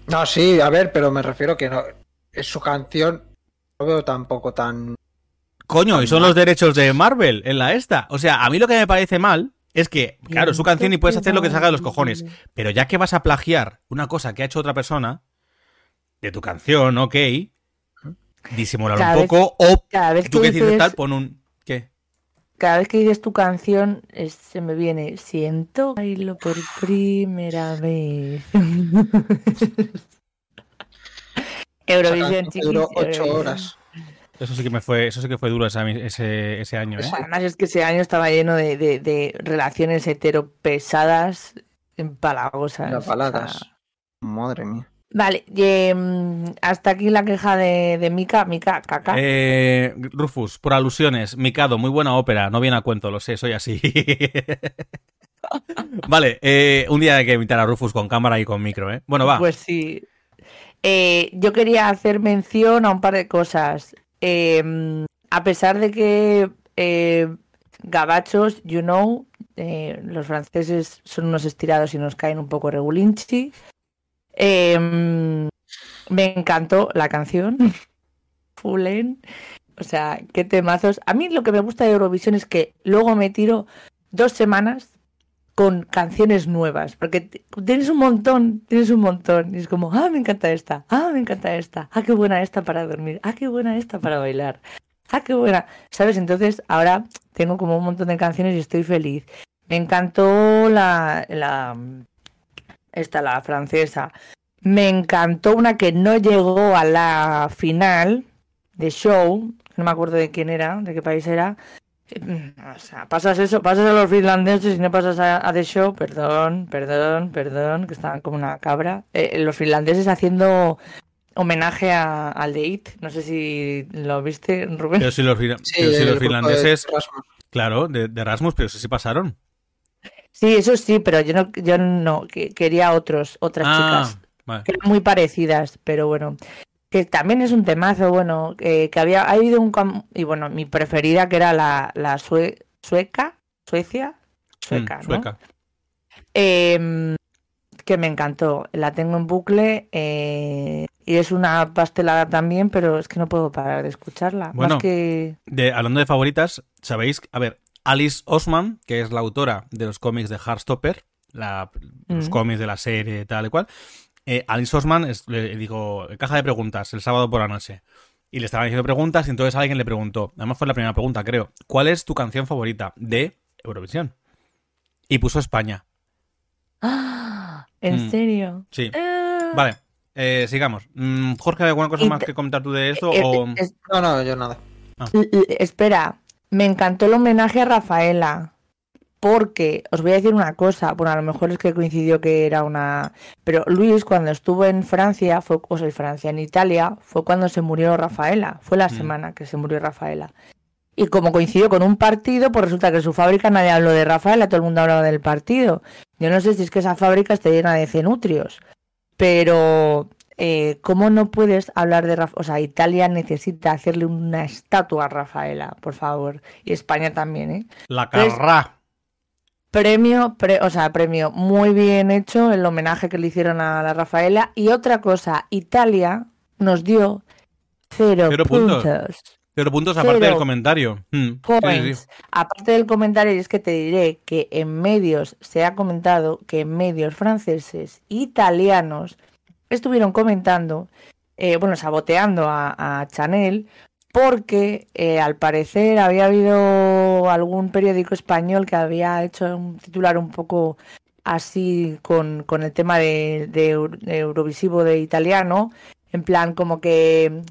Speaker 3: No, sí, a ver, pero me refiero que no... Es su canción no veo tampoco tan.
Speaker 2: Coño, y son los derechos de Marvel en la esta. O sea, a mí lo que me parece mal es que, claro, es su canción y puedes hacer lo que te salga de los cojones. Pero ya que vas a plagiar una cosa que ha hecho otra persona, de tu canción, ok, disimular un poco, o
Speaker 4: cada vez
Speaker 2: tú que dices tal, pon un. ¿Qué?
Speaker 4: Cada vez que dices tu canción, se me viene, siento bailo por primera vez. Eurovisión,
Speaker 3: Duró ocho horas.
Speaker 2: Eso sí que me fue, eso sí que fue duro ese, ese, año, ¿eh?
Speaker 4: Además es que ese año estaba lleno de, de, relaciones hetero pesadas, empalagosas.
Speaker 3: paladas. Madre mía.
Speaker 4: Vale, em, hasta aquí la queja de, de Mika, Mika, caca.
Speaker 2: Eh, Rufus, por alusiones, Mikado, muy buena ópera, no viene a cuento, lo sé, soy así. vale, eh, un día hay que invitar a Rufus con cámara y con micro, ¿eh? Bueno, va.
Speaker 4: Pues sí. Eh, yo quería hacer mención a un par de cosas. Em, a pesar de que eh, gabachos, you know, eh, los franceses son unos estirados y nos caen un poco regulinchi. Em, me encantó la canción. Fullen. O sea, qué temazos. A mí lo que me gusta de Eurovisión es que luego me tiro dos semanas con canciones nuevas, porque tienes un montón, tienes un montón, y es como, ah, me encanta esta, ah, me encanta esta, ah, qué buena esta para dormir, ah, qué buena esta para bailar, ah, qué buena, ¿sabes? Entonces ahora tengo como un montón de canciones y estoy feliz. Me encantó la, la, esta, la francesa. Me encantó una que no llegó a la final de show, no me acuerdo de quién era, de qué país era, o sea, pasas eso, pasas a los finlandeses y no pasas a, The Show, perdón, perdón, perdón, que estaban como una cabra. Eh, los finlandeses haciendo homenaje a, al de It, no sé si lo viste, Rubén.
Speaker 2: Pero si los, finlandeses, claro, de, Erasmus, pero eso sí pasaron.
Speaker 4: Sí, eso sí, pero yo no, yo no quería otros, otras ah, chicas, que eran muy parecidas, pero bueno que también es un temazo, bueno, que había ha habido un y bueno, mi preferida que era la, la sueca, Suecia, sueca, mm, sueca. Em, que me encantó, la tengo en bucle eh, y es una pastelada también, pero es que no puedo parar de escucharla.
Speaker 2: Bueno,
Speaker 4: que...
Speaker 2: de, hablando de favoritas, sabéis, a ver, Alice Osman, que es la autora de los cómics de Heartstopper, la, los
Speaker 4: Mm.
Speaker 2: cómics de la serie tal y cual. Eh, Alice Osman, es- le digo, caja de preguntas, el sábado por la noche. Y le estaban haciendo preguntas y entonces alguien le preguntó, además fue la primera pregunta, creo, ¿cuál es tu canción favorita de Eurovisión? Y puso España.
Speaker 4: ¡Ah! ¿En
Speaker 2: Mm.
Speaker 4: serio?
Speaker 2: Sí.
Speaker 4: Ah.
Speaker 2: Vale, eh, sigamos. Mm, Jorge, ¿alguna cosa más que comentar tú de esto?
Speaker 4: Eh,
Speaker 2: o...
Speaker 4: es-
Speaker 3: No, no, yo nada.
Speaker 4: L- Espera, me encantó el homenaje a Rafaela. Porque os voy a decir una cosa, bueno, a lo mejor es que coincidió que era una. Pero Luis, cuando estuvo en Francia, fue, o sea, en Francia, en Italia, fue cuando se murió Rafaela. Fue la
Speaker 2: Mm.
Speaker 4: semana que se murió Rafaela. Y como coincidió con un partido, pues resulta que en su fábrica nadie habló de Rafaela, todo el mundo hablaba del partido. Yo no sé si es que esa fábrica está llena de cenutrios, pero eh, ¿cómo no puedes hablar de Rafaela? O sea, Italia necesita hacerle una estatua a Rafaela, por favor. Y España también, ¿eh?
Speaker 2: La carra.
Speaker 4: Premio, pre- o sea, premio muy bien hecho, el homenaje que le hicieron a la Rafaela. Y otra cosa, Italia nos dio cero,
Speaker 2: Cero puntos.
Speaker 4: puntos.
Speaker 2: Pero puntos aparte
Speaker 4: Cero
Speaker 2: del comentario. Mm, sí, sí.
Speaker 4: Aparte del comentario, y es que te diré que en medios se ha comentado que en medios franceses, italianos, estuvieron comentando, eh, bueno, saboteando a, a Chanel, porque eh, al parecer había habido algún periódico español que había hecho un titular un poco así con, el tema de, de Euro- de Eurovisivo de italiano, en plan como que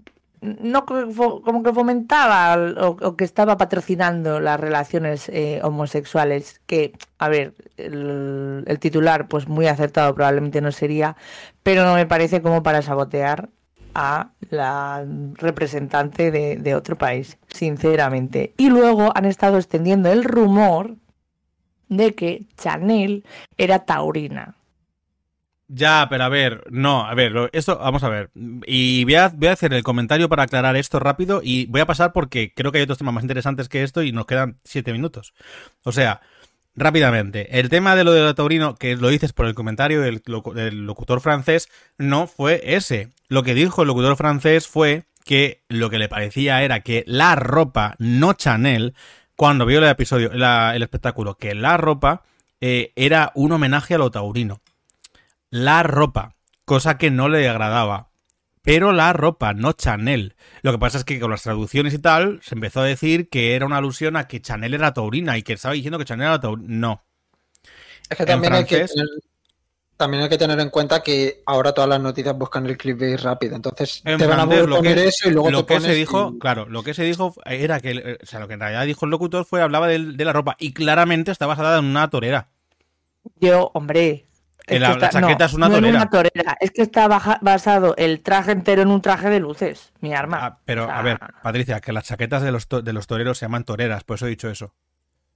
Speaker 4: no que fo- como que fomentaba o, o que estaba patrocinando las relaciones eh, homosexuales que a ver el, el titular pues muy acertado probablemente no sería pero no me parece como para sabotear a la representante de, otro país sinceramente y luego han estado extendiendo el rumor de que Chanel era taurina
Speaker 2: Ya, pero a ver, no, a ver, esto, vamos a ver. Y voy a, voy a hacer el comentario para aclarar esto rápido y voy a pasar porque creo que hay otros temas más interesantes que esto y nos quedan siete minutos. O sea, rápidamente, el tema de lo de Taurino, que lo dices por el comentario del, locu- del locutor francés, no fue ese. Lo que dijo el locutor francés fue que lo que le parecía era que la ropa, no Chanel, cuando vio el episodio, el espectáculo, que la ropa eh, era un homenaje a lo taurino la ropa, cosa que no le agradaba. Pero la ropa, no Chanel. Lo que pasa es que con las traducciones y tal, se empezó a decir que era una alusión a que Chanel era taurina y que estaba diciendo que Chanel era taurina. No.
Speaker 3: Es que también hay que, tener, también hay que tener en cuenta que ahora todas las noticias buscan el clickbait rápido. Entonces
Speaker 2: En
Speaker 3: te van a
Speaker 2: francés, que-
Speaker 3: poner eso y luego
Speaker 2: lo
Speaker 3: te
Speaker 2: que
Speaker 3: pones
Speaker 2: se dijo,
Speaker 3: y-
Speaker 2: claro, lo que se dijo era que, eh, o sea, lo que en realidad dijo el locutor fue, hablaba de, la ropa y claramente está basada en una torera.
Speaker 4: Yo, hombre. Es
Speaker 2: la-
Speaker 4: que
Speaker 2: la chaqueta es una
Speaker 4: no en
Speaker 2: torera.
Speaker 4: una torera, Es que está baja- basado el traje entero en un traje de luces, mi arma.
Speaker 2: Ah, pero,
Speaker 4: O sea,
Speaker 2: a ver, Patricia, que las chaquetas de los, to- de los toreros se llaman toreras, por eso he dicho eso.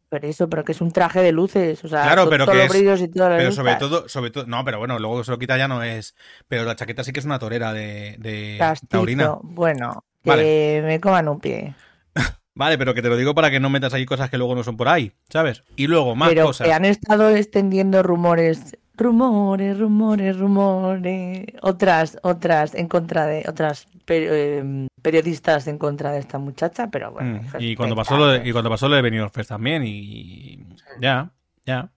Speaker 4: Pero eso, pero que es un traje de luces. O sea,
Speaker 2: Claro, pero
Speaker 4: todos
Speaker 2: que
Speaker 4: los
Speaker 2: es-
Speaker 4: brillos y las
Speaker 2: Pero sobre todo, sobre todo, no, pero bueno, luego se lo quita ya no es. Pero la chaqueta sí que es una torera de, de
Speaker 4: Castizo.
Speaker 2: taurina.
Speaker 4: Bueno, que
Speaker 2: Vale.
Speaker 4: me coman un pie.
Speaker 2: Vale, pero que te lo digo para que no metas ahí cosas que luego no son por ahí, ¿sabes? Y luego más
Speaker 4: pero
Speaker 2: cosas.
Speaker 4: que han estado extendiendo rumores, rumores, rumores, rumores. Otras, otras en contra de, otras per- eh, periodistas en contra de esta muchacha, pero bueno.
Speaker 2: Mm, Y cuando pasó lo de, y cuando pasó lo de Benidorm Fest también, y ya, ya.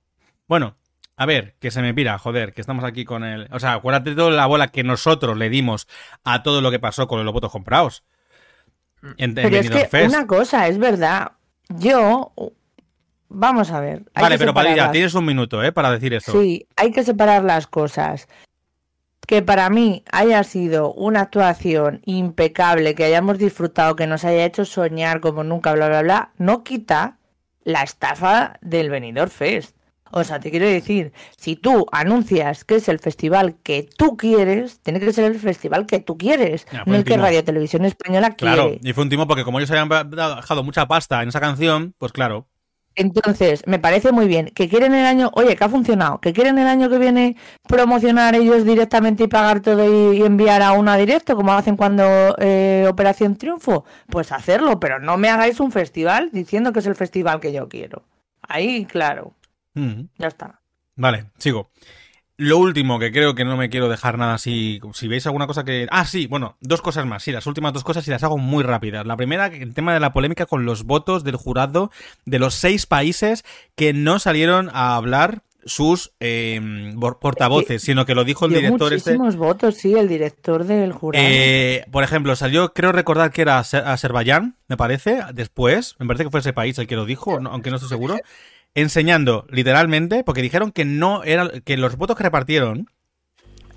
Speaker 2: Bueno, a ver, que se me pira, joder, que estamos aquí con el. O sea, acuérdate de toda la bola que nosotros le dimos a todo lo que pasó con los votos comprados. En, en
Speaker 4: Pero es que
Speaker 2: Fest.
Speaker 4: una cosa, es verdad. Yo, vamos a ver.
Speaker 2: Vale, pero Padilla, tienes un minuto, ¿eh? Para decir esto.
Speaker 4: Sí, hay que separar las cosas. Que para mí haya sido una actuación impecable, que hayamos disfrutado, que nos haya hecho soñar como nunca, bla, bla, bla, no quita la estafa del Benidorm Fest. O sea, te quiero decir, si tú anuncias que es el festival que tú quieres, tiene que ser el festival que tú quieres,
Speaker 2: Ya,
Speaker 4: no
Speaker 2: el
Speaker 4: que. Radio Televisión Española
Speaker 2: Claro,
Speaker 4: quiere.
Speaker 2: y fue un timo porque como ellos habían dejado mucha pasta en esa canción, pues claro.
Speaker 4: Entonces, me parece muy bien. Que quieren el año, oye, que ha funcionado. Que quieren el año que viene promocionar ellos directamente y pagar todo y, y enviar a una directo, como hacen cuando eh, Operación Triunfo. Pues hacerlo, pero no me hagáis un festival diciendo que es el festival que yo quiero. Ahí, claro,
Speaker 2: Mm.
Speaker 4: ya está.
Speaker 2: Vale, sigo. Lo último, que creo que no me quiero dejar nada así. Si veis alguna cosa que. Ah, sí, bueno, dos cosas más. Sí, las últimas dos cosas y las hago muy rápidas. La primera, el tema de la polémica con los votos del jurado de los seis países que no salieron a hablar sus eh, portavoces, sino que lo dijo el director
Speaker 4: este. muchísimos votos, sí, el director del jurado.
Speaker 2: Eh, por ejemplo, salió, creo recordar que era Azerbaiyán, me parece, después, me parece que fue ese país el que lo dijo, aunque no estoy seguro, enseñando literalmente, porque dijeron que no era, que los votos que repartieron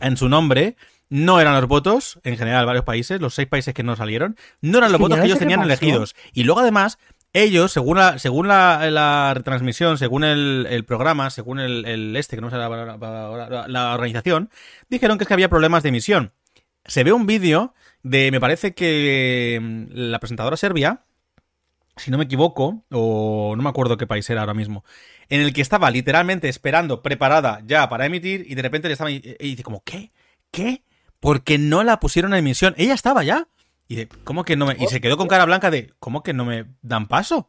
Speaker 2: en su nombre no eran los votos, en general, varios países, los seis países que no salieron, no eran los votos que ellos tenían elegidos. Y luego además ellos, según la, según la, retransmisión, según el, programa, según el, este, que no sé la, la, organización, dijeron que es que había problemas de emisión. Se ve un vídeo de, me parece que mm, la presentadora serbia, si no me equivoco, o no me acuerdo qué país era ahora mismo, en el que estaba literalmente esperando, preparada ya para emitir, y de repente le estaba y dice como, ¿qué? ¿Qué? Porque no la pusieron en emisión. Ella estaba ya. Y ¿cómo que no me.? Y se quedó con cara blanca de, ¿cómo que no me dan paso?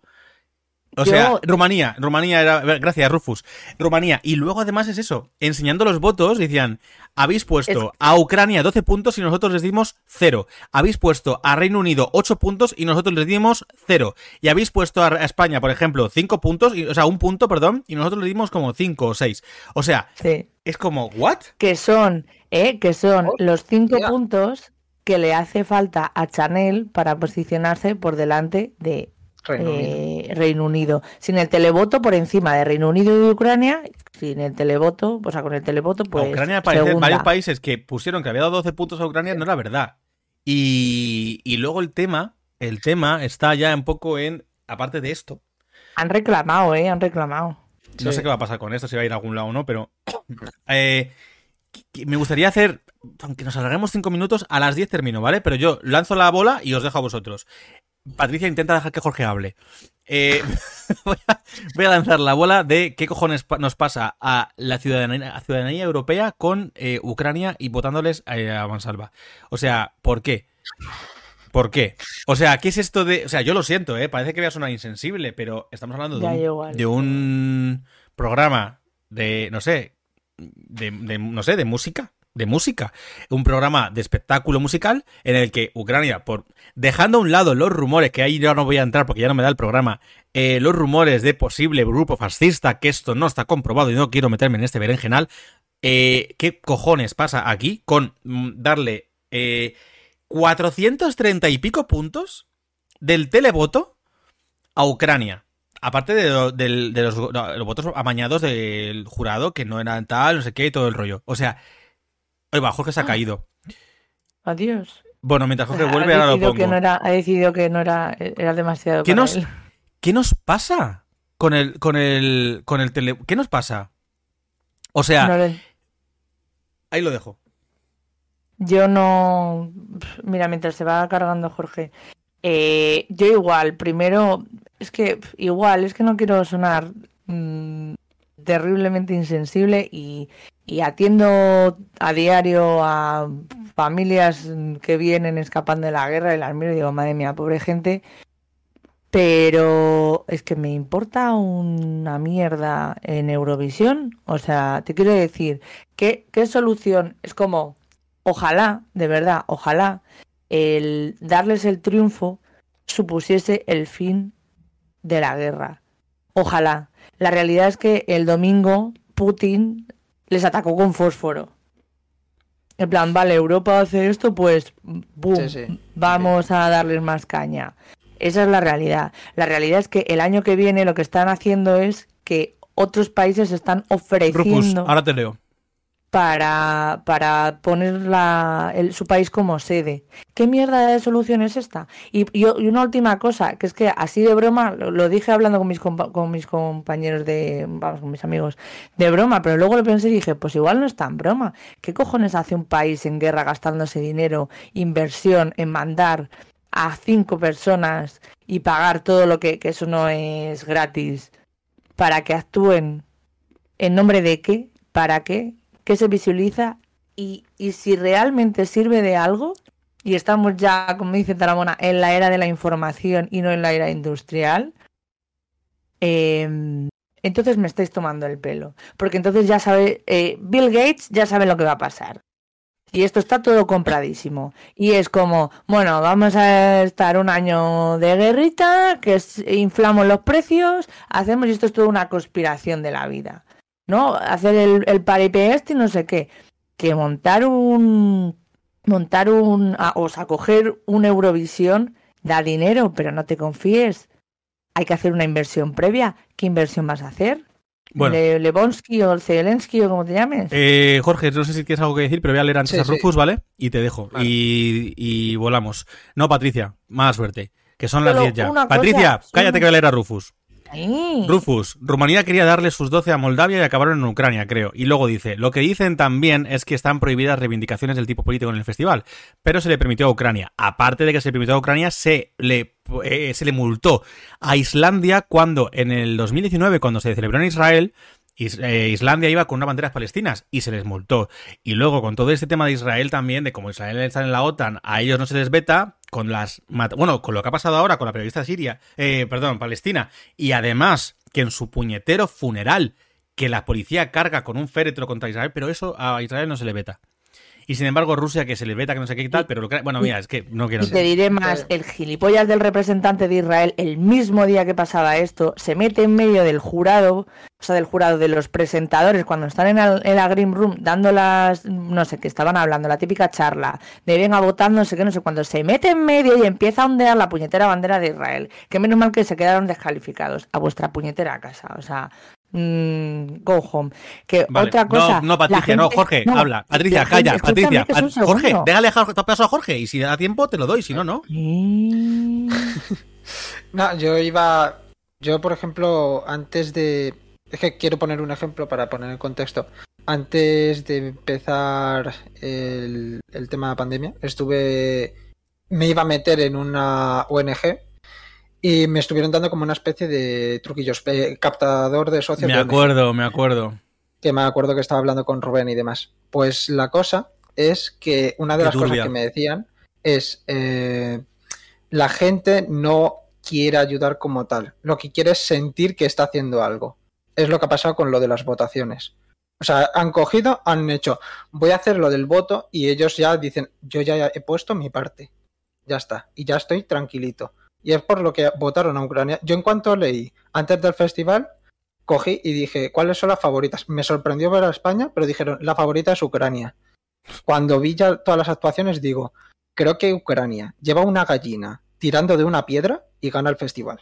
Speaker 2: O sea, Rumanía, Rumanía era. Gracias, Rufus. Rumanía. Y luego además es eso. Enseñando los votos, decían: habéis puesto a Ucrania 12 puntos y nosotros les dimos 0. Habéis puesto a Reino Unido 8 puntos y nosotros les dimos 0. Y habéis puesto a España, por ejemplo, 5 puntos, o sea, un punto, perdón, y nosotros les dimos como 5 o 6. O sea, es como, ¿what?
Speaker 4: Que son, ¿eh? Que son oh, los 5 puntos que le hace falta a Chanel para posicionarse por delante de Reino, Unido. Eh, sin el televoto por encima de Reino Unido y Ucrania, sin el televoto, o sea, con el televoto, pues.
Speaker 2: Ucrania parece varios países que pusieron que había dado 12 puntos a Ucrania, no era verdad. Y, y luego el tema, el tema está ya un poco en. Aparte de esto.
Speaker 4: Han reclamado, ¿eh? Han reclamado.
Speaker 2: No sé qué va a pasar con esto, si va a ir a algún lado o no, pero. Eh, me gustaría hacer, aunque nos alarguemos cinco minutos, a las 10 termino, ¿vale? Pero yo lanzo la bola y os dejo a vosotros. Patricia intenta dejar que Jorge hable. Eh, voy, a, lanzar la bola de qué cojones nos pasa a la ciudadanía, ciudadanía europea con eh, Ucrania y votándoles a, a Mansalva. O sea, ¿por qué? ¿Por qué? O sea, ¿qué es esto de...? O sea, yo lo siento, ¿eh? Parece que voy a sonar insensible, pero estamos hablando de un programa de, no sé, de, no sé, de música, de música, un programa de espectáculo musical en el que Ucrania, por dejando a un lado los rumores, que ahí yo no voy a entrar porque ya no me da el programa, eh, los rumores de posible grupo fascista, que esto no está comprobado y no quiero meterme en este berenjenal, eh, ¿qué cojones pasa aquí con mm, darle eh, 430 y pico puntos del televoto a Ucrania? Aparte de, los, votos amañados del jurado, que no eran tal, no sé qué, y todo el rollo. O sea, oye, va, Jorge se ha ah. caído.
Speaker 4: Adiós.
Speaker 2: Bueno, mientras Jorge vuelve, ahora lo pongo.
Speaker 4: Que no era, ha decidido que no era, era demasiado.
Speaker 2: ¿Qué, nos, ¿Qué nos pasa con el, con el, con el tele... ¿Qué nos pasa? O sea, ahí lo dejo.
Speaker 4: Yo no. Mira, mientras se va cargando Jorge, eh, yo igual, primero, es que igual, es que no quiero sonar mm, terriblemente insensible y, atiendo a diario a familias que vienen escapando de la guerra y las miro y digo, madre mía, pobre gente. Pero es que me importa una mierda en Eurovisión. O sea, te quiero decir, ¿qué, qué solución? Es como, ojalá, de verdad, ojalá el darles el triunfo supusiese el fin de la guerra. Ojalá. La realidad es que el domingo Putin les atacó con fósforo. En plan, vale, Europa hace esto, pues boom, vamos a darles más caña. Esa es la realidad. La realidad es que el año que viene lo que están haciendo es que otros países están ofreciendo.
Speaker 2: ahora te leo
Speaker 4: para, para poner la, su país como sede. ¿Qué mierda de solución es esta? Y, y, una última cosa, que es que así de broma, lo, dije hablando con mis, con mis compañeros de, vamos, con mis amigos, de broma, pero luego lo pensé y dije, pues igual no es tan broma. ¿Qué cojones hace un país en guerra gastándose dinero, inversión en mandar a cinco personas y pagar todo lo que, que eso no es gratis para que actúen en nombre de qué? ¿Para qué? Que se visualiza y, si realmente sirve de algo, y estamos ya, como dice Taramona, en la era de la información y no en la era industrial, em, entonces me estáis tomando el pelo. Porque entonces ya sabe, eh, Bill Gates ya sabe lo que va a pasar. Y esto está todo compradísimo. Y es como, bueno, vamos a estar un año de guerrita, que inflamos los precios, hacemos, y esto es toda una conspiración de la vida. ¿No? Hacer el, el paripé este y no sé qué. Que montar un. Montar un. o sea, coger un Eurovisión da dinero, pero no te confíes hay que hacer una inversión previa. ¿Qué inversión vas a hacer? Bueno. Lebonsky o Zelensky o como te llames.
Speaker 2: Eh, Jorge, no sé si tienes algo que decir, pero voy a leer antes a Rufus, ¿vale? Y te dejo. Y, volamos. No, Patricia, mala suerte. Que son las 10 ya. Patricia, cállate que voy a leer a Rufus. Rufus, Rumanía quería darle sus 12 a Moldavia y acabaron en Ucrania, creo. Y luego dice, lo que dicen también es que están prohibidas reivindicaciones del tipo político en el festival, pero se le permitió a Ucrania. Aparte de que se le permitió a Ucrania, se le, eh, se le multó a Islandia cuando en el 2019, cuando se celebró en Israel, eh, Islandia iba con unas banderas palestinas y se les multó. Y luego con todo este tema de Israel también, de cómo Israel está en la OTAN, a ellos no se les veta, con las... Bueno, con lo que ha pasado ahora con la periodista siria, eh, perdón, palestina, y además que en su puñetero funeral, que la policía carga con un féretro contra Israel, pero eso a Israel no se le veta. Y sin embargo, Rusia que se le veta, que no sé qué y tal, pero bueno, mira, es que no quiero.
Speaker 4: Y te diré más, el gilipollas del representante de Israel, el mismo día que pasaba esto, se mete en medio del jurado, o sea, del jurado de los presentadores, cuando están en, en la Green Room dando las, no sé, que estaban hablando, la típica charla, de venga votando, no sé qué, no sé cuando se mete en medio y empieza a ondear la puñetera bandera de Israel. Que menos mal que se quedaron descalificados a vuestra puñetera casa. O sea, Mm, go home. Que otra cosa.
Speaker 2: No, Patricia, no, Jorge, habla. Patricia, calla, Patricia. Jorge, déjale paso a Jorge y si da tiempo te lo doy, si no, no.
Speaker 3: no, yo iba. Yo, por ejemplo, antes de. Es que quiero poner un ejemplo para poner en contexto. Antes de empezar el, el tema de la pandemia, estuve. Me iba a meter en una ONG y me estuvieron dando como una especie de truquillos, eh, captador de socios.
Speaker 2: Me acuerdo, me acuerdo.
Speaker 3: Que me acuerdo que estaba hablando con Rubén y demás. Pues la cosa es que una de las cosas que me decían es eh, la gente no quiere ayudar como tal. Lo que quiere es sentir que está haciendo algo. Es lo que ha pasado con lo de las votaciones. O sea, han cogido, han hecho, voy a hacer lo del voto y ellos ya dicen, yo ya he puesto mi parte. Ya está. Y ya estoy tranquilito y es por lo que votaron a Ucrania. Yo en cuanto leí antes del festival, cogí y dije, ¿cuáles son las favoritas? Me sorprendió ver a España, pero dijeron, la favorita es Ucrania. Cuando vi ya todas las actuaciones, digo, creo que Ucrania lleva una gallina tirando de una piedra y gana el festival.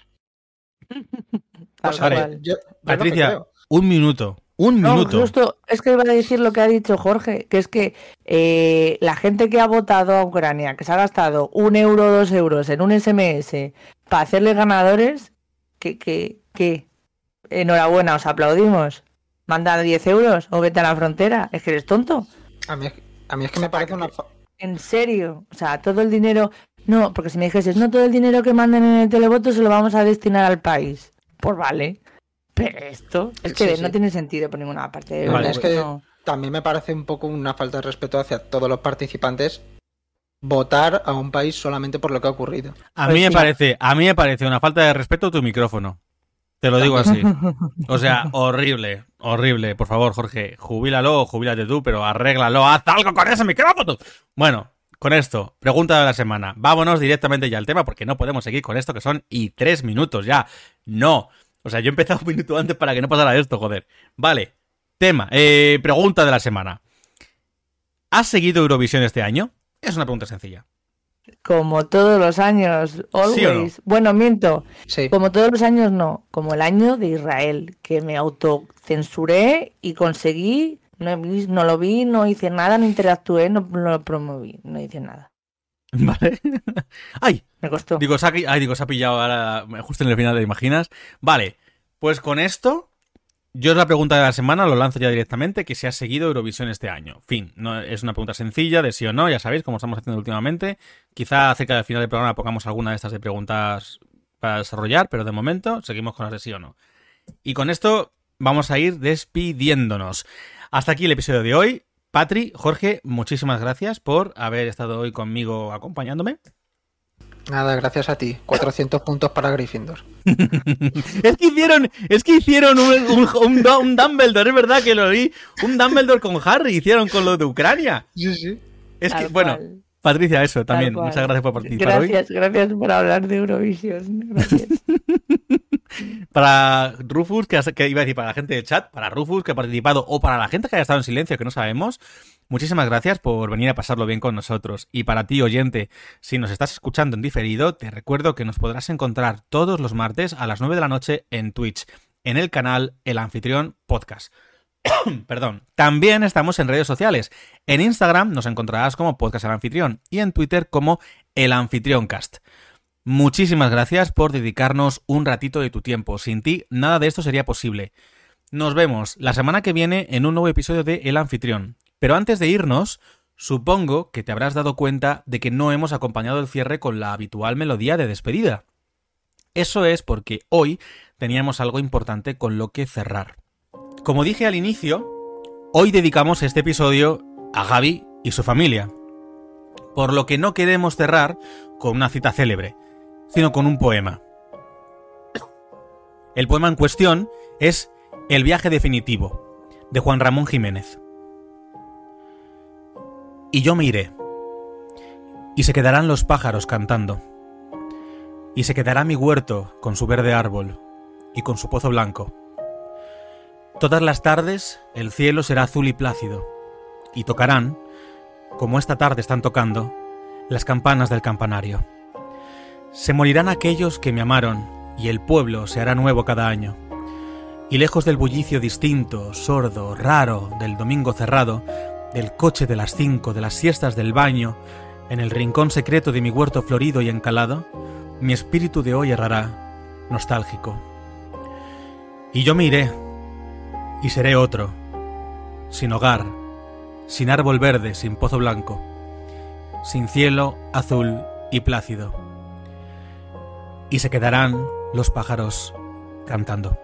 Speaker 2: Patricia, un minuto. Un minuto.
Speaker 4: justo es que iba a decir lo que ha dicho Jorge, que es que eh, la gente que ha votado a Ucrania, que se ha gastado un euro o dos euros en un SMS para hacerle ganadores, que, que, que enhorabuena, os aplaudimos. Manda 10 euros o vete a la frontera. Es que eres tonto.
Speaker 3: A mí, a mí es que me parece una.
Speaker 4: En serio. O sea, todo el dinero. No, porque si me dijeses, no todo el dinero que manden en el televoto se lo vamos a destinar al país. Pues vale. Pero esto es que no tiene sentido por ninguna parte.
Speaker 3: es que también me parece un poco una falta de respeto hacia todos los participantes votar a un país solamente por lo que ha ocurrido.
Speaker 2: A mí pues me parece, a mí me parece una falta de respeto tu micrófono. Te lo digo así. O sea, horrible, horrible. Por favor, Jorge, jubílalo, jubílate tú, pero arréglalo, haz algo con ese micrófono. Bueno, con esto, pregunta de la semana. Vámonos directamente ya al tema porque no podemos seguir con esto que son y tres minutos ya. No. O sea, yo he empezado un minuto antes para que no pasara esto, joder. Vale, tema, eh, pregunta de la semana. ¿Has seguido Eurovisión este año? Es una pregunta sencilla.
Speaker 4: Como todos los años, always. Bueno, miento. Sí. Como todos los años, no. Como el año de Israel, que me autocensuré y conseguí. No, no lo vi, no hice nada, no interactué, no, lo promoví, no hice nada.
Speaker 2: Vale. ¡Ay!
Speaker 4: Costó.
Speaker 2: Digo, se ha, digo, se ha pillado ahora justo en el final, ¿te imaginas? Vale. Pues con esto, yo es la pregunta de la semana, lo lanzo ya directamente, que si has seguido Eurovisión este año. Fin, no, es una pregunta sencilla de sí o no, ya sabéis, como estamos haciendo últimamente. Quizá cerca del final del programa pongamos alguna de estas de preguntas para desarrollar, pero de momento seguimos con las de sí o no. Y con esto vamos a ir despidiéndonos. Hasta aquí el episodio de hoy. Patri, Jorge, muchísimas gracias por haber estado hoy conmigo acompañándome.
Speaker 3: Nada, gracias a ti. 400 puntos para Gryffindor.
Speaker 2: es que hicieron, es que hicieron un, un, Dumbledore, es verdad que lo vi. Un Dumbledore con Harry hicieron con lo de Ucrania.
Speaker 3: Sí, sí.
Speaker 2: Es que, bueno, Patricia, eso también. Muchas gracias por participar
Speaker 4: gracias, Gracias por hablar de Eurovision. Gracias.
Speaker 2: para Rufus, que, que, iba a decir para la gente del chat, para Rufus que ha participado o para la gente que haya estado en silencio, que no sabemos, muchísimas gracias por venir a pasarlo bien con nosotros. Y para ti, oyente, si nos estás escuchando en diferido, te recuerdo que nos podrás encontrar todos los martes a las 9 de la noche en Twitch, en el canal El Anfitrión Podcast. Perdón. También estamos en redes sociales. En Instagram nos encontrarás como Podcast El Anfitrión y en Twitter como El Anfitrión Cast. Muchísimas gracias por dedicarnos un ratito de tu tiempo. Sin ti, nada de esto sería posible. Nos vemos la semana que viene en un nuevo episodio de El Anfitrión. Pero antes de irnos, supongo que te habrás dado cuenta de que no hemos acompañado el cierre con la habitual melodía de despedida. Eso es porque hoy teníamos algo importante con lo que cerrar. Como dije al inicio, hoy dedicamos este episodio a Gaby y su familia, por lo que no queremos cerrar con una cita célebre, sino con un poema. El poema en cuestión es El viaje definitivo, de Juan Ramón Jiménez. Y yo me iré, y se quedarán los pájaros cantando, y se quedará mi huerto con su verde árbol y con su pozo blanco Todas las tardes el cielo será azul y plácido, y tocarán, como esta tarde están tocando, las campanas del campanario. Se morirán aquellos que me amaron, y el pueblo se hará nuevo cada año. Y lejos del bullicio distinto, sordo, raro, del domingo cerrado, del coche de las cinco, de las siestas del baño, en el rincón secreto de mi huerto florido y encalado, mi espíritu de hoy errará, nostálgico. Y yo me iré, y seré otro, sin hogar, sin árbol verde, sin pozo blanco, sin cielo azul y plácido. Y se quedarán los pájaros cantando.